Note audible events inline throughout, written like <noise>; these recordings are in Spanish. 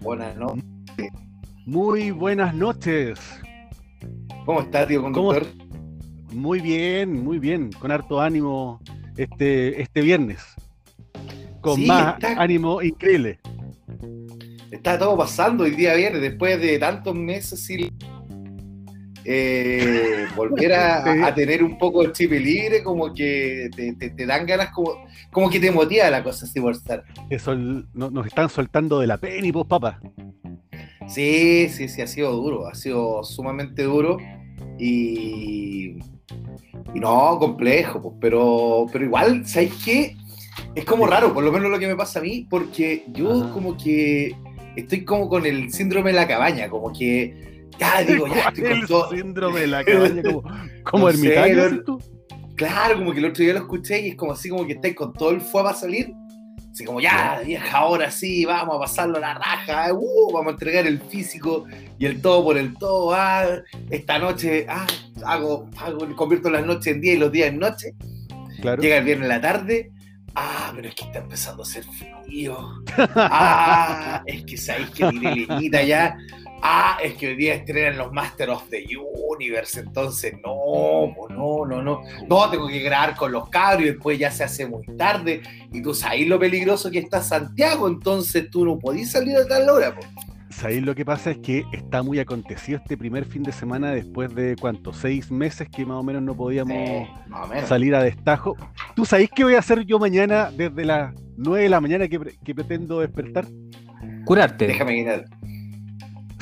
Buenas noches. Muy buenas noches. ¿Cómo está, tío conductor? Muy bien, muy bien. Con harto ánimo este, este viernes. Con Sí, más está- ánimo increíble. Está todo pasando hoy día viernes, después de tantos meses sin eh, volver a, a tener un poco de chip libre, como que te, te- te dan ganas, como, como que te motiva la cosa así por estar. No- nos están soltando de la pena, pues, papá. Sí, sí, sí, ha sido duro, ha sido sumamente duro y, y no, complejo, pues, pero, pero igual, ¿sabes qué? Es como raro, por lo menos lo que me pasa a mí, porque yo Ajá. como que estoy como con el síndrome de la cabaña, como que ya <laughs> digo, ya estoy ¿Cuál con es todo. el síndrome de la <laughs> cabaña? Como, como No sé, ermitaño, ¿sí tú? Claro, como que el otro día lo escuché y es como así como que estáis con todo el fuego para salir. Así como ya, vieja, ahora sí, vamos a pasarlo a la raja, uh, vamos a entregar el físico y el todo por el todo. Ah, esta noche, ah, hago, hago, convierto las noches en día y los días en noche. Claro. Llega el viernes en la tarde. Ah, pero es que está empezando a hacer frío. Ah, <laughs> es que sabéis que tiré leñita ya. Ah, es que hoy día estrenan los Master of the Universe, entonces no, no, no, no. No, tengo que grabar con los cabros y después ya se hace muy tarde. Y tú sabes lo peligroso que está Santiago, entonces tú no podís salir a tal hora. po. ¿Sabéis lo que pasa? Es que está muy acontecido este primer fin de semana después de, ¿cuánto? Seis meses que más o menos no podíamos Sí, menos. salir a destajo. ¿Tú sabéis qué voy a hacer yo mañana desde las 9 de la mañana que, pre- que pretendo despertar? Curarte. Déjame quitar.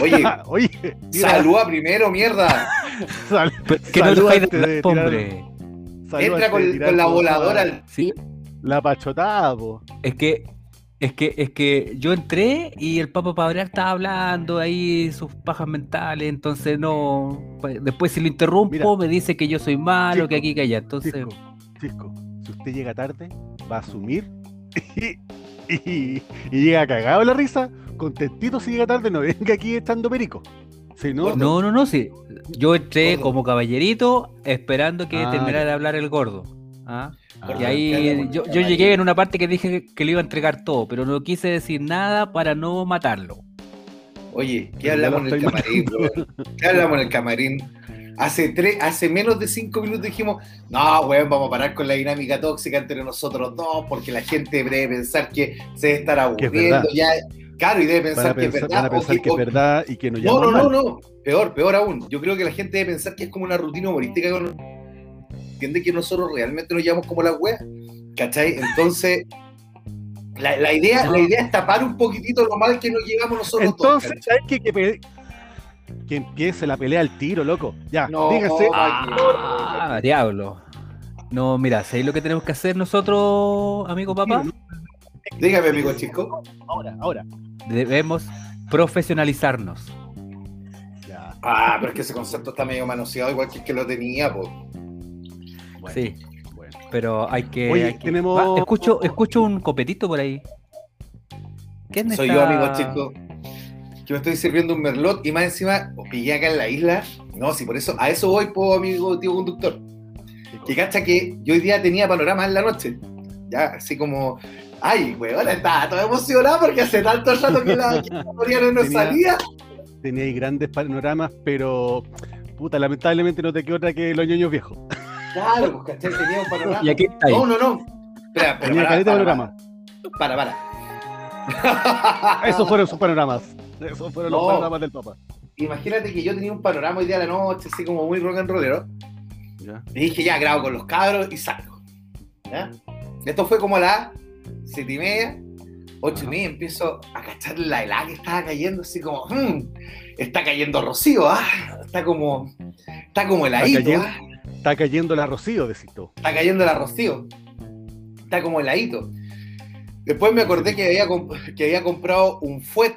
Oye, <laughs> Oye, mira, saluda primero, mierda. <laughs> sal- que no antes de de hablar, tirar- hombre. Entra con, de tirar con la voladora. al- Sí, La pachotada, po. es que, es que, es que yo entré y el Papa Pabrear estaba hablando ahí sus pajas mentales, entonces no. pues, Después si lo interrumpo Mira. me dice que yo soy malo, Chico, que aquí que allá. Entonces, Cisco, Cisco, si usted llega tarde, va a asumir <laughs> y, y- y llega cagado la risa, contentito si llega tarde, no venga aquí estando perico. Si no, no, no, no, sí. Yo entré Gordo. como caballerito esperando que Ah, terminara ya. de hablar el gordo. ¿ah? Ah, Y ahí yo, yo llegué en una parte que dije que le iba a entregar todo, pero no quise decir nada para no matarlo. Oye, ¿qué hablamos en el camarín, bro? ¿Qué hablamos en el camarín? Hace, tres, hace menos de cinco minutos dijimos, no, weón, vamos a parar con la dinámica tóxica entre nosotros dos, porque la gente debe pensar que se debe estar Que es aburriendo ya. Claro, y debe pensar que es verdad. van a o pensar que- que es o- verdad y que No, no, no, mal. no. Peor, peor aún. Yo creo que la gente debe pensar que es como una rutina humorística. Con... Entiende que nosotros realmente nos llevamos como las weas. ¿Cachai? Entonces, la, la idea, la idea es tapar un poquitito lo mal que nos llevamos nosotros todos, Entonces, ¿sabes qué? Que, que empiece la pelea al tiro, loco. Ya, No, dígase. ah, Ah, diablo. No, mira, ¿sabéis lo que tenemos que hacer nosotros, amigo papá? Dígame, amigo chico. Ahora, ahora. Debemos profesionalizarnos. Ya, Ah, pero es que ese concepto está medio manoseado, igual que el que lo tenía, pues. bueno, Sí, bueno. pero hay que. Oye, hay que- tenemos- Ah, escucho, escucho un copetito por ahí. ¿Quién Soy está- yo, amigo chico. Que me estoy sirviendo un merlot y más encima, os pillé acá en la isla. No, si por eso, a eso voy, po, amigo tío conductor. Que cacha que yo hoy día tenía panorama en la noche. Ya, así como, ay, weón, estaba todo emocionado porque hace tanto rato que la, que la <laughs> no Tenía- salía. Tenía ahí grandes panoramas, pero. Puta, lamentablemente no te queda otra que los ñoños viejos. Claro, pues cachai, tenía un panorama. <laughs> Y aquí está ahí. No, no, no. Espera, Tenía para, caleta de panorama. para, para. <laughs> Esos fueron sus panoramas. Esos fueron los No. panoramas del papá. Imagínate que yo tenía un panorama hoy día a la noche, así como muy rock and rollero. Ya. Y dije, ya, grabo con los cabros y salgo. ¿Ya? Esto fue como a las siete y media, ocho y media, empiezo a cachar la helada que estaba cayendo, así como, "Mm, está cayendo rocío, ah, está como, está como heladito, cayendo. ah, Está cayendo la Rocío, decís tú. está cayendo la rocío, está como heladito. Después me acordé que había, comp- que había comprado un fuet.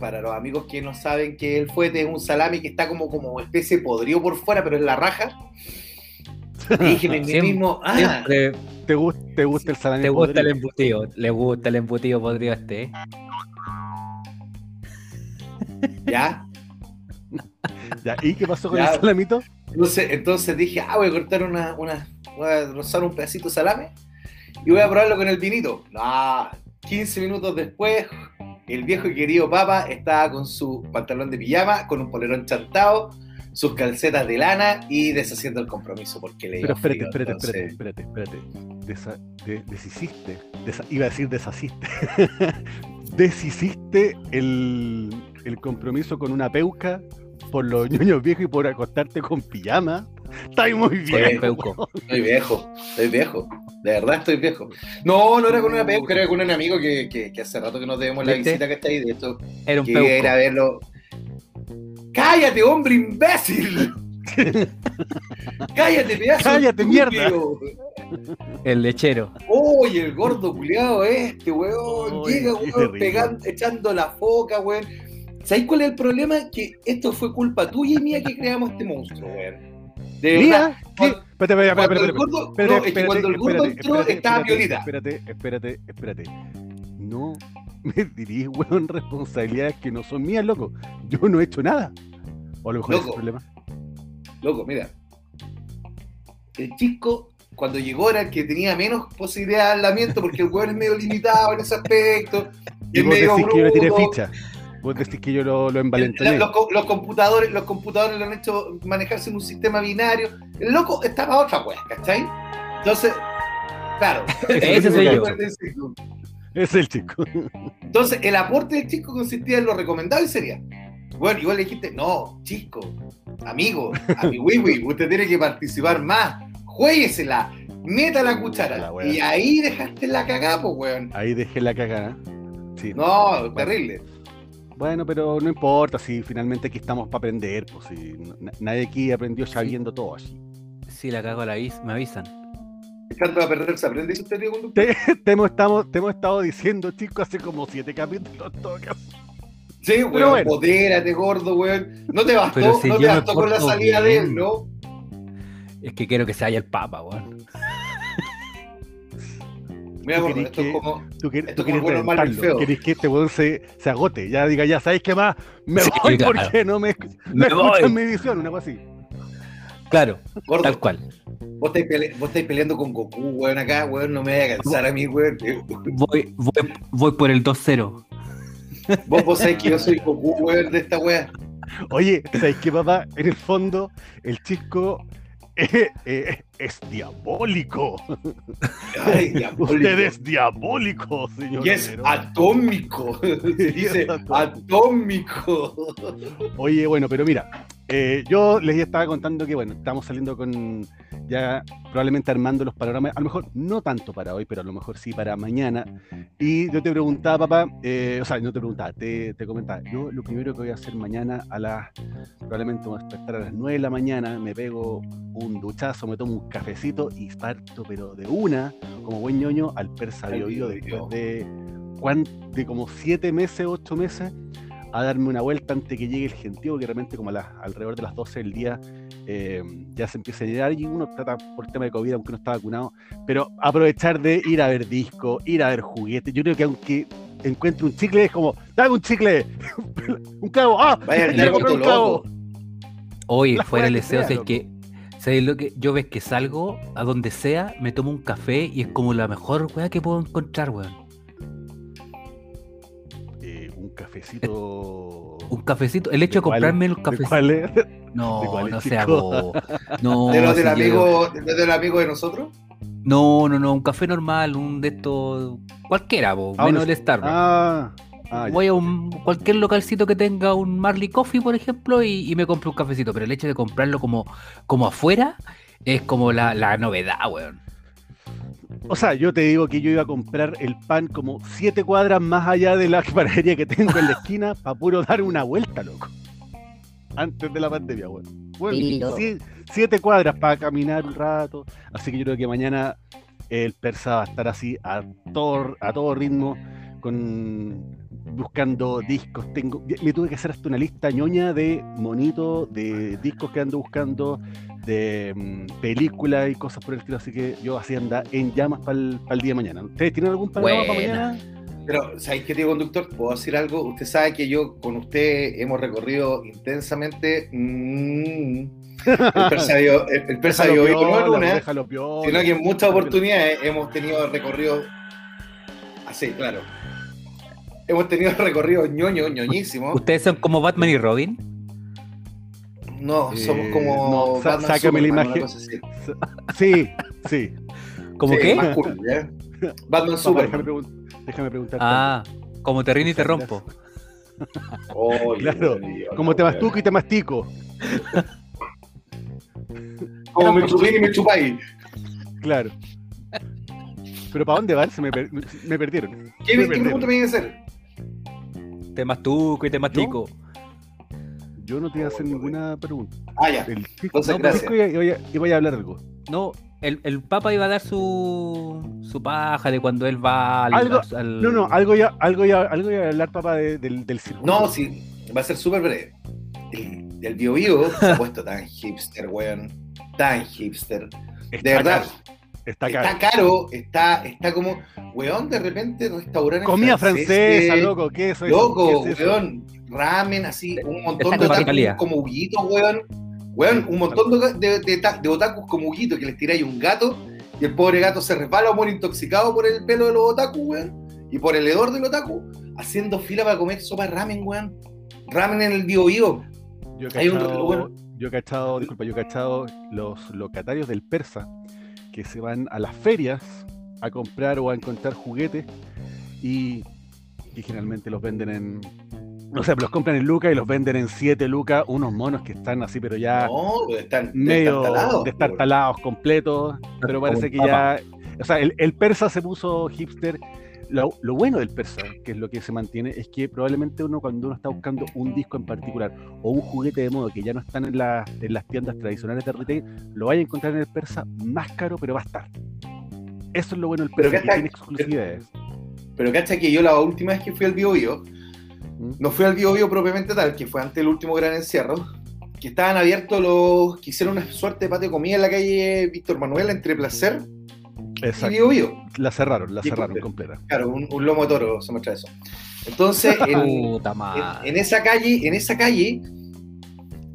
Para los amigos que no saben que el fuete es un salami que está como, como especie podrido por fuera, pero es la raja. Y dije en mí mismo, ah, Siempre ¿Te, gusta, te gusta el salami te gusta el embutido. Le gusta el embutido podrido a este. ¿eh? <laughs> ya. Ya, ¿Y qué pasó con Ya. el salamito? Entonces, entonces dije, ah, voy a cortar una, una, voy a rozar un pedacito de salame. y voy a probarlo con el vinito. No, 15 minutos después, el viejo y querido papa estaba con su pantalón de pijama, con un polerón chantado, sus calcetas de lana y deshaciendo el compromiso porque le Pero espérate, frío, espérate, entonces- espérate, espérate, espérate. Desa- de- deshiciste, desa- iba a decir deshaciste. <laughs> deshiciste el, el compromiso con una peuca por los <laughs> ñoños viejos y por acostarte con pijama. Está muy weón. Estoy viejo, estoy viejo. De verdad estoy viejo. No, no era con una peuca, era con un amigo que, que, que hace rato que nos debemos la visita que está ahí. De esto, Era un que peuco. era verlo. ¡Cállate, hombre imbécil! ¡Cállate, pedazo! Cállate, mierda. El lechero. Oye, el gordo culiado este, weón. Ay, Llega, weón, pegando, echando la foca, weón. ¿Sabéis cuál es el problema? Que esto fue culpa tuya y mía que creamos este monstruo, weón. De verdad. Mía, ¿qué? Cuando- Espérate, espérate, Cuando espérate, el espérate. gordo, Espérate, espérate, espérate, entró espérate, estaba espérate, violita. Espérate, espérate, espérate. No me <laughs> dirís, weón, responsabilidades que no son mías, loco. Yo no he hecho nada. O a lo mejor ese es el Loco. problema. Loco, mira. El chico, cuando llegó, era el que tenía menos posibilidad de hablamiento porque el weón es medio limitado en ese aspecto. Y es vos medio decís que yo le tiré ficha. Vos decís que yo lo, lo envalentoné. los, co- los computadores, los computadores lo han hecho manejarse en un sistema binario. El loco está para otra wea, ¿cachai? Entonces, claro. <laughs> Ese soy yo. Es el chico. Entonces, el aporte del chico consistía en lo recomendado y sería. Bueno, igual le dijiste, no, chico, amigo, a mi wiwi, usted tiene que participar más, jueguesela, meta la cuchara. La y ahí dejaste la cagada, pues, weón. Ahí dejé la cagada. Sí. No, terrible. Bueno, pero no importa si finalmente aquí estamos para aprender. Pues si na- nadie aquí aprendió sabiendo todo así. Si la cago a la vis, me avisan. Echando a perder se aprende, dice usted. <laughs> Te hemos, estado, te hemos estado diciendo, chicos, hace como siete capítulos todo caso. Sí, weón, bueno. podérate, gordo, weón. No te bastó, Pero si no yo te me bastó con la salida de él, bien. ¿no? Es que quiero que se haya el papa, weón. Mira, ¿Tú gordo, querés esto es que- como. Tú, Esto tú como quieres bueno, y reventarlo. feo. Querés que este weón se, se agote. Ya diga, ya sabéis qué más. Me Sí, voy claro. porque no me, no Me escuchan voy. mi visión, una cosa así. Claro, Gordo, tal cual. vos estáis, pele- vos estáis peleando con Goku, weón, acá, weón, no me vaya a cansar a mí, weón. Voy, voy, voy por el 2-0. Vos, vos sabés que yo soy Goku, weón, de esta weá. Oye, ¿sabéis qué, papá? En el fondo, el chisco <laughs> eh, eh, es diabólico. Ay, <laughs> diabólico. Usted es diabólico, señor. Y es atómico. <laughs> <laughs> Dice atómico. Oye, bueno, pero mira, eh, yo les estaba contando que, bueno, estamos saliendo con ya probablemente armando los panoramas, a lo mejor no tanto para hoy, pero a lo mejor sí para mañana. Y yo te preguntaba, papá, eh, o sea, no te preguntaba, te, te comentaba, yo lo primero que voy a hacer mañana a las, probablemente voy a despertar a las 9 de la mañana, me pego un duchazo, me tomo un cafecito y parto, pero de una, como buen ñoño, al persa Bio Bio después de, ¿cuán- de como 7 meses, 8 meses a darme una vuelta antes que llegue el gentío, que realmente como a las, alrededor de las 12 del día eh, ya se empieza a llegar y uno trata por tema de COVID, aunque no está vacunado, pero aprovechar de ir a ver discos, ir a ver juguetes. Yo creo que aunque encuentre un chicle, es como, dame un chicle, <laughs> un clavo, ah, Vaya, <laughs> ya el compré un clavo. La fuera el deseo, es loco. que. ¿Sabes lo que? Yo ves que salgo a donde sea, me tomo un café y es como la mejor weá que puedo encontrar, weón. Eh, un cafecito. Un cafecito. El hecho de, cuál? comprarme el ¿De cafecito. cuál es? <laughs> ¿De No, cuál es, no sea. No, <laughs> ¿De los del amigo, de, del amigo de nosotros? No, no, no, un café normal, un de estos. Cualquiera, bo, Ah, menos el Starbucks. Ah, ah, ya. Voy a un, cualquier localcito que tenga un Marley Coffee, por ejemplo, y, y me compro un cafecito. Pero el hecho de comprarlo como, como afuera es como la, la novedad, weón. O sea, yo te digo que yo iba a comprar el pan como siete cuadras más allá de la <laughs> panadería que tengo en la esquina para puro dar una vuelta, loco. Antes de la pandemia, bueno. Bueno, siete cuadras para caminar un rato. Así que yo creo que mañana el persa va a estar así a todo, a todo ritmo, con buscando discos. Tengo, me tuve que hacer hasta una lista ñoña de monitos, de discos que ando buscando, de mm, películas y cosas por el estilo. Así que yo así anda en llamas para el, día de mañana. ¿Ustedes tienen algún panorama para mañana? Pero, ¿sabéis qué, tío conductor? ¿Puedo decir algo? Usted sabe que yo con usted hemos recorrido intensamente mm, El persa <laughs> el, persa Déjalo Bio no en piola, una, déjalo piola. sino que en muchas oportunidades hemos tenido recorridos así, claro. Hemos tenido recorridos ñoño, ñoñísimos. ¿Ustedes son como Batman y Robin? No, Eh, somos como. no, Batman, sácame la Superman, imagen. cosa así. Sí, sí. ¿Cómo Sí, qué? Más cool, ¿ya? Batman Superman. déjame, pregun- déjame preguntarte. Ah, como te y te rompo. Oye, <laughs> Claro, idiota, Como te mastuco y te mastico. Como me chupé y me chupáis. Claro. Pero ¿para dónde van? Se me, per- me perdieron. ¿Qué, Me qué perdieron. pregunta me iba a hacer? Te mastuco y te mastico. Yo no te iba a hacer ninguna pregunta. Ah, ya. El chico, Entonces, no, gracias. iba- iba a hablar algo. No, el, el Papa iba a dar su, su paja de cuando él va al. Algo- al- No, no, algo ya, algo ya, algo ya hablar, papá, de- del, del circuito. No, sí, va a ser súper breve. El, el Bio Bio se ha <laughs> puesto tan hipster, weón. Tan hipster. Está De verdad, Está está caro. está, está como, weón, de repente restaurantes Comida francesa, loco, ¿qué es eso? Loco, ¿Qué es eso? weón, ramen así, un montón Está de otakus como Huguito, weón. Weón, un montón de, de, de, ta- de otakus como Huguito que les tiráis un gato y el pobre gato se resbala o muere intoxicado por el pelo de los otakus, weón. Y por el hedor del otaku, haciendo fila para comer sopa de ramen, weón. Ramen en el Bio Bio. Yo he Hay un- cachado, yo he cachado, disculpa, yo he cachado los locatarios del persa que se van a las ferias a comprar o a encontrar juguetes y, y generalmente los venden en. O sea, los compran en lucas y los venden en 7 lucas, unos monos que están así, pero ya No, están medio destartalados, destartalados, completos, pero parece que ya. O sea, el, el persa se puso hipster. Lo, lo bueno del persa, que es lo que se mantiene, es que probablemente uno cuando uno está buscando un disco en particular o un juguete de modo que ya no están en, la- en las tiendas tradicionales de retail, lo vaya a encontrar en el persa más caro, pero va a estar. Eso es lo bueno del Pero persa, que cacha- tiene exclusividades. Pero cacha que yo la última vez que fui al Bio Bio, no fui al Bio Bio propiamente tal, que fue antes del último gran encierro, que estaban abiertos los, que hicieron una suerte de patio de comida en la calle Víctor Manuel entre Placer y Exacto. Bio. La cerraron, la cerraron completa. Claro, un, un lomo de toro se muestra eso. Entonces, en, en esa calle, en esa calle,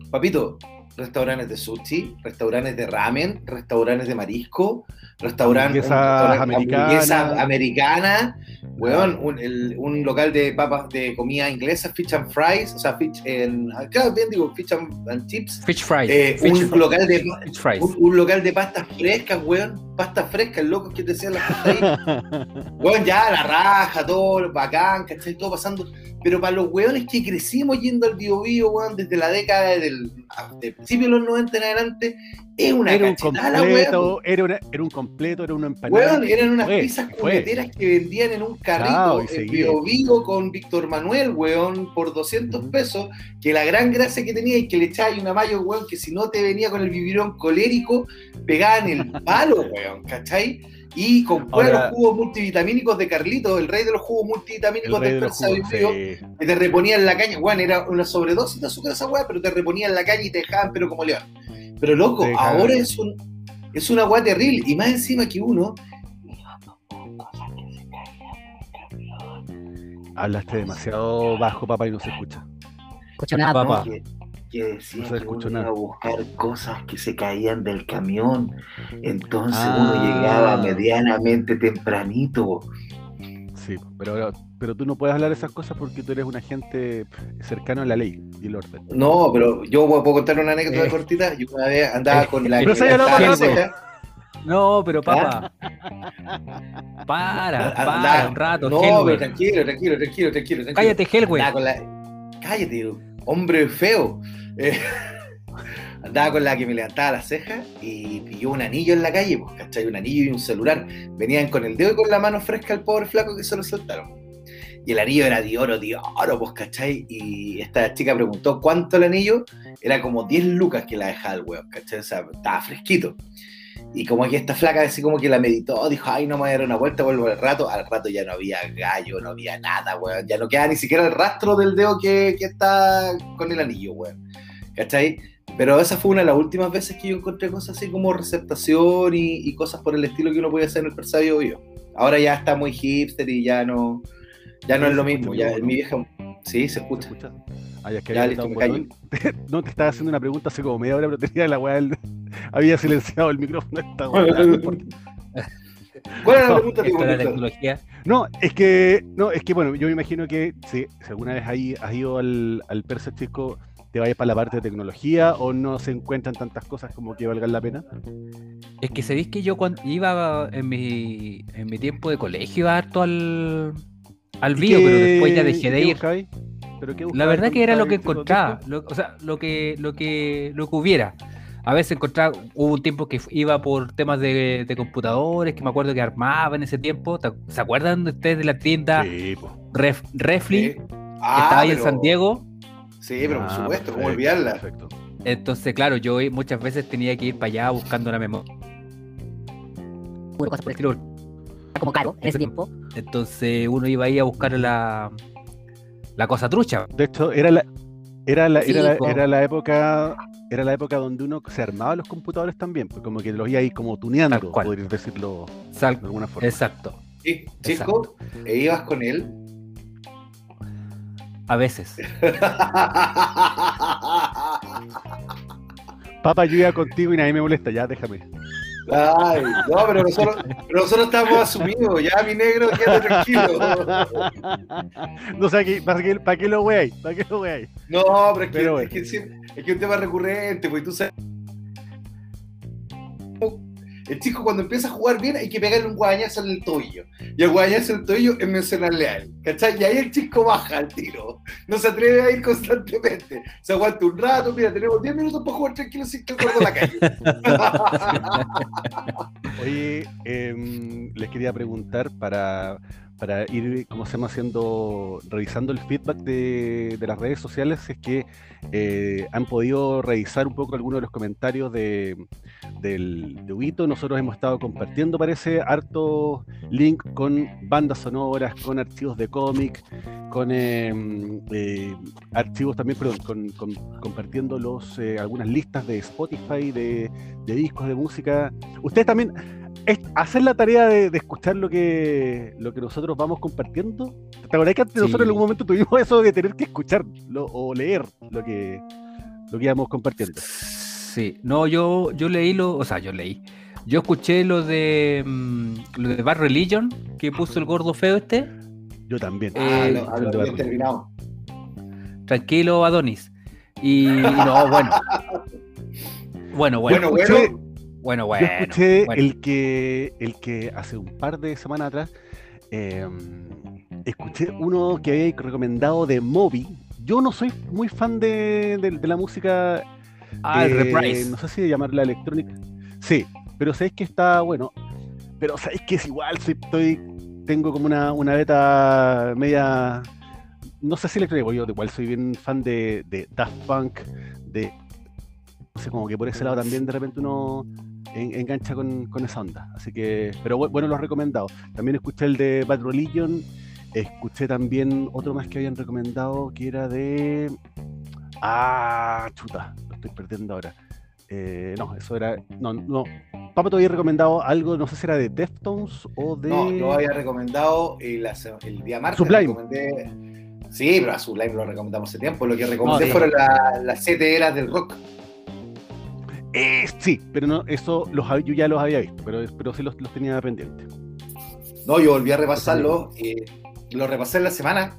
papito, restaurantes de sushi, restaurantes de ramen, restaurantes de marisco, restaurantes Hamburguesas americanas. americana, weón, un, el- un local de papas de comida inglesa, fish and fries, o sea, fish en, claro, bien digo, fish and, and chips, Fish fries. eh, Fish un fries. local de Fish fries. un, un local de pastas frescas, weón, pastas frescas, locos que te hacían las pastas ahí. <laughs> Weón, ya, la raja, todo, bacán, ¿cachai? Todo pasando. Pero para los weones que crecimos yendo al Bio Bio, weón, desde la década del de principio de los 90 en adelante, es una era un cachetada, weón. completo, era, una- era un completo, era una empanada. Weón, eran unas Fue, pizzas fue. cubeteras que vendían en un carrito y en. Bio Bio con Víctor Manuel, weón, por 200 Ujú. pesos, que la gran gracia que tenía es que le echabas una mayo, weón, que si no te venía con el vivirón colérico, pegaban el palo, weón, ¿cachai? Y con Ahora- los jugos multivitamínicos de Carlito, el rey de los jugos multivitamínicos de Persa jugos, Bio, sí. que te reponían la caña, weón, era una sobredosis de azúcar esa weá, pero te reponían la caña y te dejaban pero como león. Pero loco, ahora es un es una weá terrible, y más encima que uno Hablaste demasiado bajo, papá, y no se escucha. Escucha nada, papá. Que decía No que uno iba a buscar cosas que se caían del camión, entonces Ah. uno llegaba medianamente tempranito. Sí, pero, pero tú no puedes hablar esas cosas porque tú eres un agente cercano a la ley y el orden. No, pero yo puedo contar una anécdota Eh. cortita. Yo una vez andaba con la <laughs> ceja. No, pero papá. Para, Andaba- para un rato, No, pero Helwer. tranquilo, tranquilo, tranquilo, tranquilo. tranquilo. Cállate, la... Cállate, hombre feo. Eh, <laughs> andaba con la que me levantaba la ceja y pilló un anillo en la calle, pues, ¿cachai? Un anillo y un celular. Venían con el dedo y con la mano fresca al pobre flaco que se lo soltaron. Y el anillo era de oro, de oro, pues, ¿cachai? Y esta chica preguntó cuánto el anillo. Era como 10 lucas que la dejaba el weón, ¿cachai? O sea, estaba fresquito. Y como que esta flaca así como que la meditó, dijo, ay, no me voy a dar una vuelta, vuelvo al rato. Al rato ya no había gallo, no había nada, weón. Ya no queda ni siquiera el rastro del dedo que, que está con el anillo, weón. ¿Cachai? Pero esa fue una de las últimas veces que yo encontré cosas así como receptación y, y cosas por el estilo que uno podía hacer en el Persadio yo. Ahora ya está muy hipster y ya no, ya no es lo mismo. Ya, mi vieja, sí, se ¿Se escucha. Ah, ya es que Ya, había listo, apretado me un botón. <laughs> No, te estaba haciendo una pregunta hace como media hora, pero tenía la weá. del- <laughs> Había silenciado el micrófono. Esta weá. No importa. ¿Cuál era la No, pregunta, de la tecnología. No, es que, no, es que bueno, yo me imagino que si, si alguna vez ahí has ido al, al Persa Chico, te vayas para la parte de tecnología o no se encuentran tantas cosas como que valgan la pena. Es que sabéis que yo cuando iba en mi, en mi tiempo de colegio iba harto al, al ¿Y video, qué- pero después ya dejé de ir. buscabais? ¿Pero qué La verdad que era lo que encontraba, lo- o sea, lo que, lo que, lo que hubiera. A veces encontraba, hubo un tiempo que iba por temas de, de computadores, que me acuerdo que armaba en ese tiempo. ¿te- ¿Se acuerdan de ustedes de la tienda Sí. Ref- Refli, Sí. que Ah, estaba ahí en pero- San Diego? Sí, pero por Ah, supuesto, ¿cómo olvidarla? Perfecto. Entonces, claro, yo muchas veces tenía que ir para allá buscando la memoria. Puro cosas por el estilo. Como caro en ese tiempo. Entonces uno iba ahí a buscar la, la cosa trucha. De hecho, era la, era la, Sí, era la, era la época, era la época donde uno se armaba los computadores también, pues como que los iba ahí como tuneando, podrías decirlo Sal- de alguna forma. Exacto, Sí, Chico, e ibas con él. a veces. <laughs> Papá, yo iba contigo y nadie me molesta, ya déjame. Ay, no, pero nosotros, pero nosotros estamos asumidos, ya mi negro, quédate tranquilo. no sé, ¿qué- ¿para qué, para qué lo veáis? ¿Para qué lo veáis? No, pero es que, Pero es, que siempre- es que es un tema recurrente, pues tú sabes. El chico cuando empieza a jugar bien hay que pegarle un guadañazo en el tobillo. Y el guadañazo en el tobillo es mencionarle a él. ¿Cachai? Y ahí el chico baja al tiro. No se atreve a ir constantemente. Se aguanta un rato, mira, tenemos 10 minutos para jugar tranquilo sin que el la calle. <laughs> Oye, em, les quería preguntar para, para ir, ¿cómo se llama? Haciendo, revisando el feedback de, las redes sociales, es que eh, han podido revisar un poco algunos de los comentarios de, del, de Huito. Nosotros hemos estado compartiendo, parece, harto link con bandas sonoras, con archivos de cómic, con em, eh, archivos también, perdón, con- compartiendo los, eh, algunas listas de Spotify, de, de discos de música. Ustedes también es hacer la tarea de, de escuchar lo que, lo que nosotros vamos compartiendo. ¿Te acordás que antes Sí. nosotros en algún momento tuvimos eso de tener que escuchar lo- o leer lo que, lo que íbamos compartiendo? Sí, no, yo, yo leí lo, o sea, yo leí. Yo escuché lo de mm, lo de Bad Religion que puso el gordo feo este. Yo también. Ah, Eh, no, ah, no, bien terminado. Tranquilo, Adonis. Y, y no, bueno. <laughs> Bueno, bueno. Bueno, escuché- bueno. Bueno, Yo escuché bueno. el que el que hace un par de semanas atrás eh, escuché uno que había recomendado de Moby. Yo no soy muy fan de, de- de la música Ah, el reprise. No sé si llamarla electrónica. Sí, pero sabéis que está bueno. Pero sabéis que es igual, soy, estoy, tengo como una, una beta media. No sé si electrónica, yo igual soy bien fan de, de Daft Punk, de. No sé, como que por ese lado también de repente uno en- engancha con, con esa onda. Así que, pero bu- bueno, los recomendado. También escuché el de Bad Religion, escuché también otro más que habían recomendado que era de. Ah, chuta, lo estoy perdiendo ahora. Eh, no, eso era. No, no. Papa te había recomendado algo, no sé si era de Deftones o de. No, yo había recomendado el, el día martes. Sublime. recomendé- Sí, pero a Sublime lo recomendamos hace tiempo. Lo que recomendé sí. fueron la- las siete eras del rock. Eh, sí, pero no, eso los, yo ya los había visto, pero, pero sí los, los tenía pendientes. No, yo volví a repasarlo. eh, lo repasé en la semana.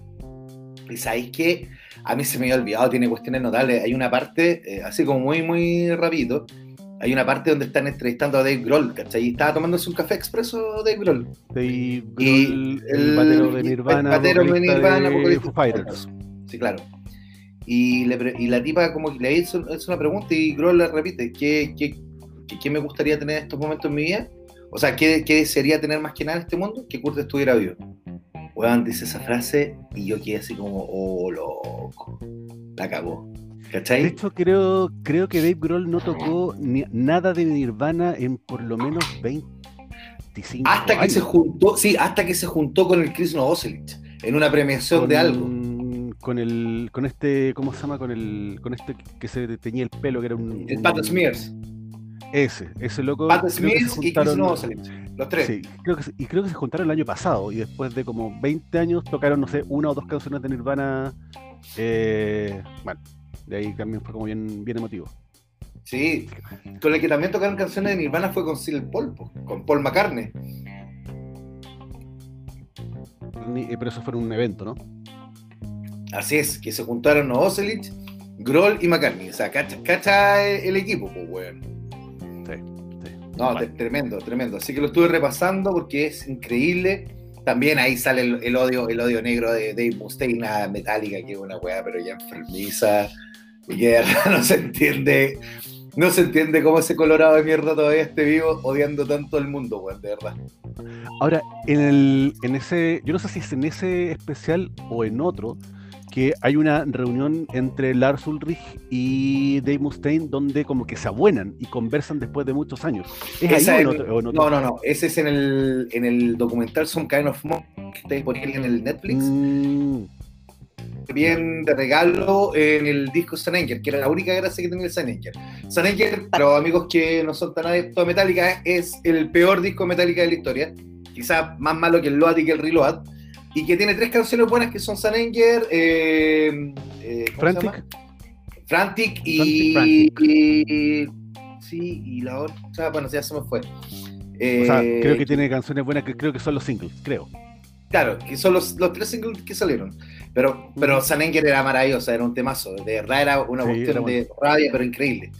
Y sabéis que a mí se me había olvidado, tiene cuestiones notables. Hay una parte, eh, así como muy, muy rapidito. Hay una parte donde están entrevistando a Dave Grohl, ¿cachai? Y estaba tomándose un café expreso Dave Grohl. Dave Y Grohl, el, batero de Nirvana, el batero de Nirvana, Foo Fighters. Sí, claro. Y, le y la tipa como que le hizo, una pregunta y Grohl le repite, ¿qué, qué, qué, qué me gustaría tener en estos momentos en mi vida? O sea, ¿qué, qué desearía tener más que nada en este mundo? Que Kurt estuviera vivo. Weón, dice esa frase y yo quedé así como, oh, loco. La cagó. De ¿Cachai? hecho, creo, creo que Dave Grohl no tocó ni- nada de Nirvana en por lo menos 25 Hasta que años. se juntó, sí, hasta que se juntó con el Chris Novoselic en una premiación de algo. Con el, con este, ¿cómo se llama? Con el, con este que se teñía el pelo, que era un. El un- Pat Smears. Ese, ese loco. Pat Smears y Chris Novoselic. Los tres. Sí, creo que, se- y creo que se juntaron el año pasado y después de como 20 años tocaron, no sé, una o dos canciones de Nirvana Eh, bueno, de ahí también fue como bien, bien emotivo. Sí, con el que también tocaron canciones de Nirvana fue con Sil Paul, po, con Paul McCartney. Eh, Pero eso fue un evento, ¿no? Así es, que se juntaron Oselich, Grohl y McCartney. O sea, cacha, cacha el equipo, pues, weón. Sí, sí. No, Vale. tremendo, tremendo. Así que lo estuve repasando porque es increíble. También ahí sale el, el odio, el odio negro de Dave Mustaine a Metallica, que es una weá, pero ya enfermiza. Y que de verdad <laughs> no se entiende. No se entiende cómo ese colorado de mierda todavía esté vivo odiando tanto al mundo, weón, de verdad. Ahora, en, el, en ese, yo no sé si es en ese especial o en otro, que hay una reunión entre Lars Ulrich y Dave Mustaine donde como que se abuenan y conversan después de muchos años. ¿Es ahí o otro? o otro? No, no, no. Ese es en el, en el documental Some Kind of Monk que está disponible en el Netflix. Mm, bien de regalo en el disco San Anger, que era la única gracia que tenía el San Anger. San Anger, para los amigos que no son tan adeptos a Metallica, es el peor disco Metallica de la historia. Quizás más malo que el Load y que el Reload. Y que tiene tres canciones buenas que son San Anger, eh, eh, ¿cómo se Frantic. Frantic y, Frantic. y- Sí, y la otra, bueno, ya se me fue. o sea, Eh, creo que tiene canciones buenas que creo que son los singles, creo. Claro, que son los, los tres singles que salieron. Pero, pero San Anger era maravillosa, era un temazo. De verdad era una Sí, cuestión era de rabia, pero increíble.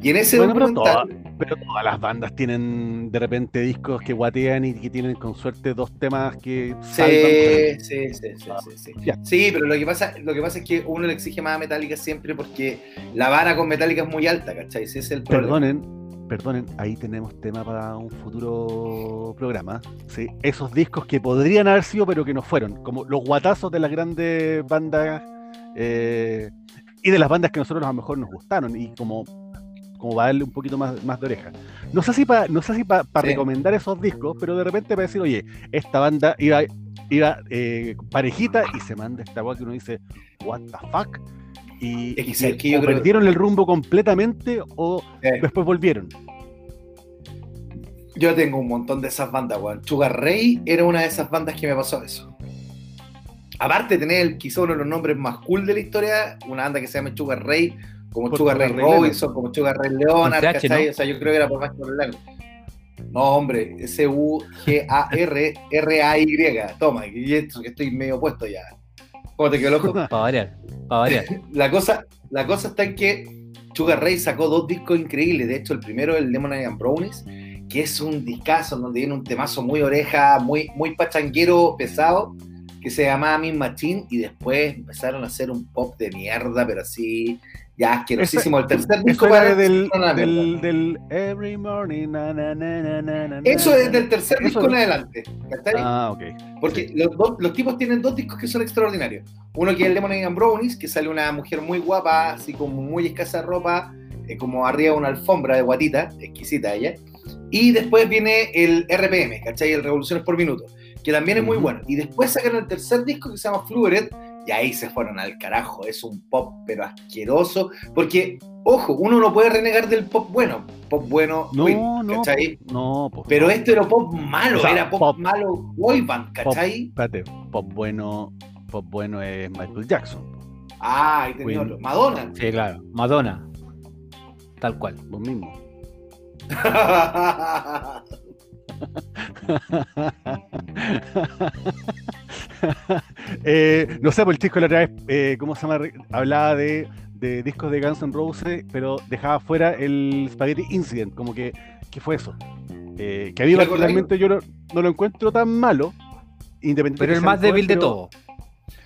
Y en ese Bueno, pero, documental, toda- pero todas las bandas tienen de repente discos que guatean y que tienen con suerte dos temas que. Sí, sí, sí, sí, sí, sí. Ya. Sí, pero lo que, pasa, lo que pasa es que uno le exige más a Metallica siempre porque la vara con Metallica es muy alta, ¿cachai? Ese es el problema. Perdonen, perdonen, ahí tenemos tema para un futuro programa. Sí, esos discos que podrían haber sido, pero que no fueron, como los guatazos de las grandes bandas eh, y de las bandas que nosotros a lo mejor nos gustaron y como, como para darle un poquito más, más de oreja. No sé si para no sé si Sí. recomendar esos discos, pero de repente para decir, oye, esta banda iba, iba eh, parejita y se manda esta weá que uno dice, what the fuck. Y, Es que y sabes que que yo o creo- perdieron el rumbo completamente o después volvieron. yo tengo un montón de esas bandas, weón. Sugar Ray era una de esas bandas que me pasó eso. Aparte de tener quizá uno de los nombres más cool de la historia, una banda que se llama Sugar Ray, como Por Sugar Ray Robinson, como Sugar Ray Leonard, CH, ¿cachai? ¿no? O sea, yo creo que era por más que por el largo. No, hombre, S-U-G-A-R-R-A-Y. Toma, y esto que estoy medio puesto ya. ¿Cómo te quedó el ojo? Para variar, para variar. <laughs> La cosa, la cosa está en que Sugar Ray sacó dos discos increíbles. De hecho, el primero, el Lemonade and Brownies, que es un discazo donde viene un temazo muy oreja, muy, muy pachanguero, pesado, que se llamaba Min Machine. Y después empezaron a hacer un pop de mierda, pero así, ya asquerosísimo. El tercer disco para del, del, del Every Morning. na, na, na, Eso es del tercer disco en adelante. ¿cachai? Ah, ok. Porque los, dos- los tipos tienen dos discos que son extraordinarios. Uno que es el Lemonade and Brownies, que sale una mujer muy guapa, así como muy escasa ropa, eh, como arriba de una alfombra de guatita, exquisita ella. Y después viene el RPM, ¿cachai? El Revoluciones por Minuto, que también es muy Ujú. bueno. Y después sacan el tercer disco que se llama Fluoret, y ahí se fueron al carajo. Es un pop, pero asqueroso. Porque, ojo, uno no puede renegar del pop bueno. Pop bueno, No, no, ¿cachai? No. Pero no. este era pop malo, O sea, era pop, pop- malo boy band, ¿cachai? Espérate, pop bueno, pop bueno es Michael Jackson. Ah, ahí tenía otro. Madonna. Sí, claro. Madonna. Tal cual. Vos mismo. <laughs> <laughs> <laughs> Eh, no sé, por el disco la otra vez, eh, ¿cómo se llama? Hablaba de, de discos de Guns N' Roses, pero dejaba fuera el Spaghetti Incident, como que, ¿qué fue eso? Eh, que a mí particularmente yo no, no lo encuentro tan malo, independientemente Pero el más débil de todo.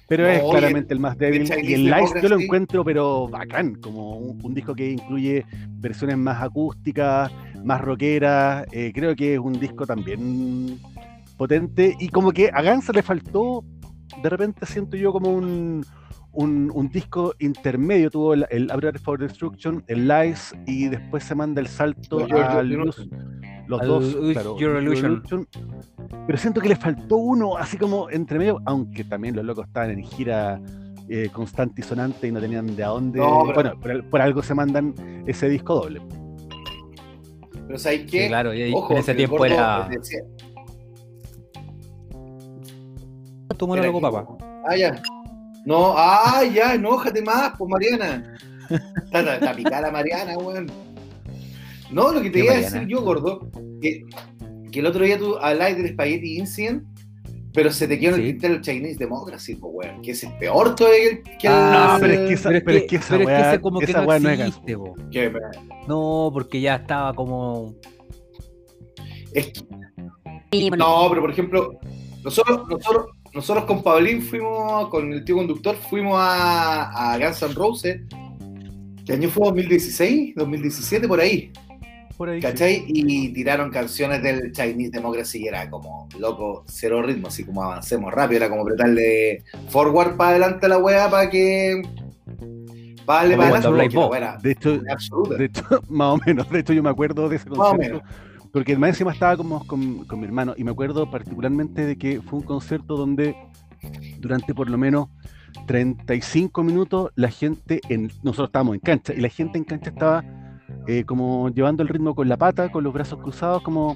Pero No, es claramente el más débil. Y el Live yo lo encuentro, pero bacán, como un, un disco que incluye versiones más acústicas, más rockeras. eh, creo que es un disco también potente. Y como que a Guns le faltó, de repente siento yo como un, un, un disco intermedio. Tuvo el, el Appetite for Destruction, el Lies, y después se manda el salto Illusion. Lose- los Al dos, Use claro, Your Illusion. Illusion. Pero siento que le faltó uno, así como entre medio, aunque también los locos estaban en gira eh, constante y sonante y no tenían de a dónde. No, pero- Bueno, por, por algo se mandan ese disco doble. Pero ¿sabes qué? Sí, claro. Y Ojo, en ese tiempo gordo era. decía- Tu monólogo, papá. Ah, ya. No, ah, ya, enójate más, pues Mariana. Está, está, está picada la Mariana, weón. No, lo que te ¿Qué iba a decir yo, gordo, que, que el otro día tú habláis del Spaghetti Incident, pero se te quedó el Sí. el Chinese Democracy, pues, weón, que ese es peor todavía que el. que Ah, el- pero es que esa- Pero es pero que, es que esa pero es que ese como esa no no existe, que- No, porque ya estaba como. es que- no, pero por ejemplo, nosotros, nosotros, nosotros con Paulín fuimos, con el tío conductor, fuimos a, a Guns N' Roses. ¿Qué año fue? ¿2016? ¿2017? Por ahí. Por ahí. sí. ¿Cachai? Y tiraron canciones del Chinese Democracy y era como, loco, cero ritmo, así como avancemos rápido, era como apretarle forward para adelante a la wea para que. Wea era De hecho, de hecho, <laughs> más o menos. De hecho, yo me acuerdo de ese Más o concierto. Porque más encima estaba como con, con mi hermano. Y me acuerdo particularmente de que fue un concierto donde durante por lo menos 35 minutos la gente, en, nosotros estábamos en cancha, y la gente en cancha estaba eh, como llevando el ritmo con la pata, con los brazos cruzados, como,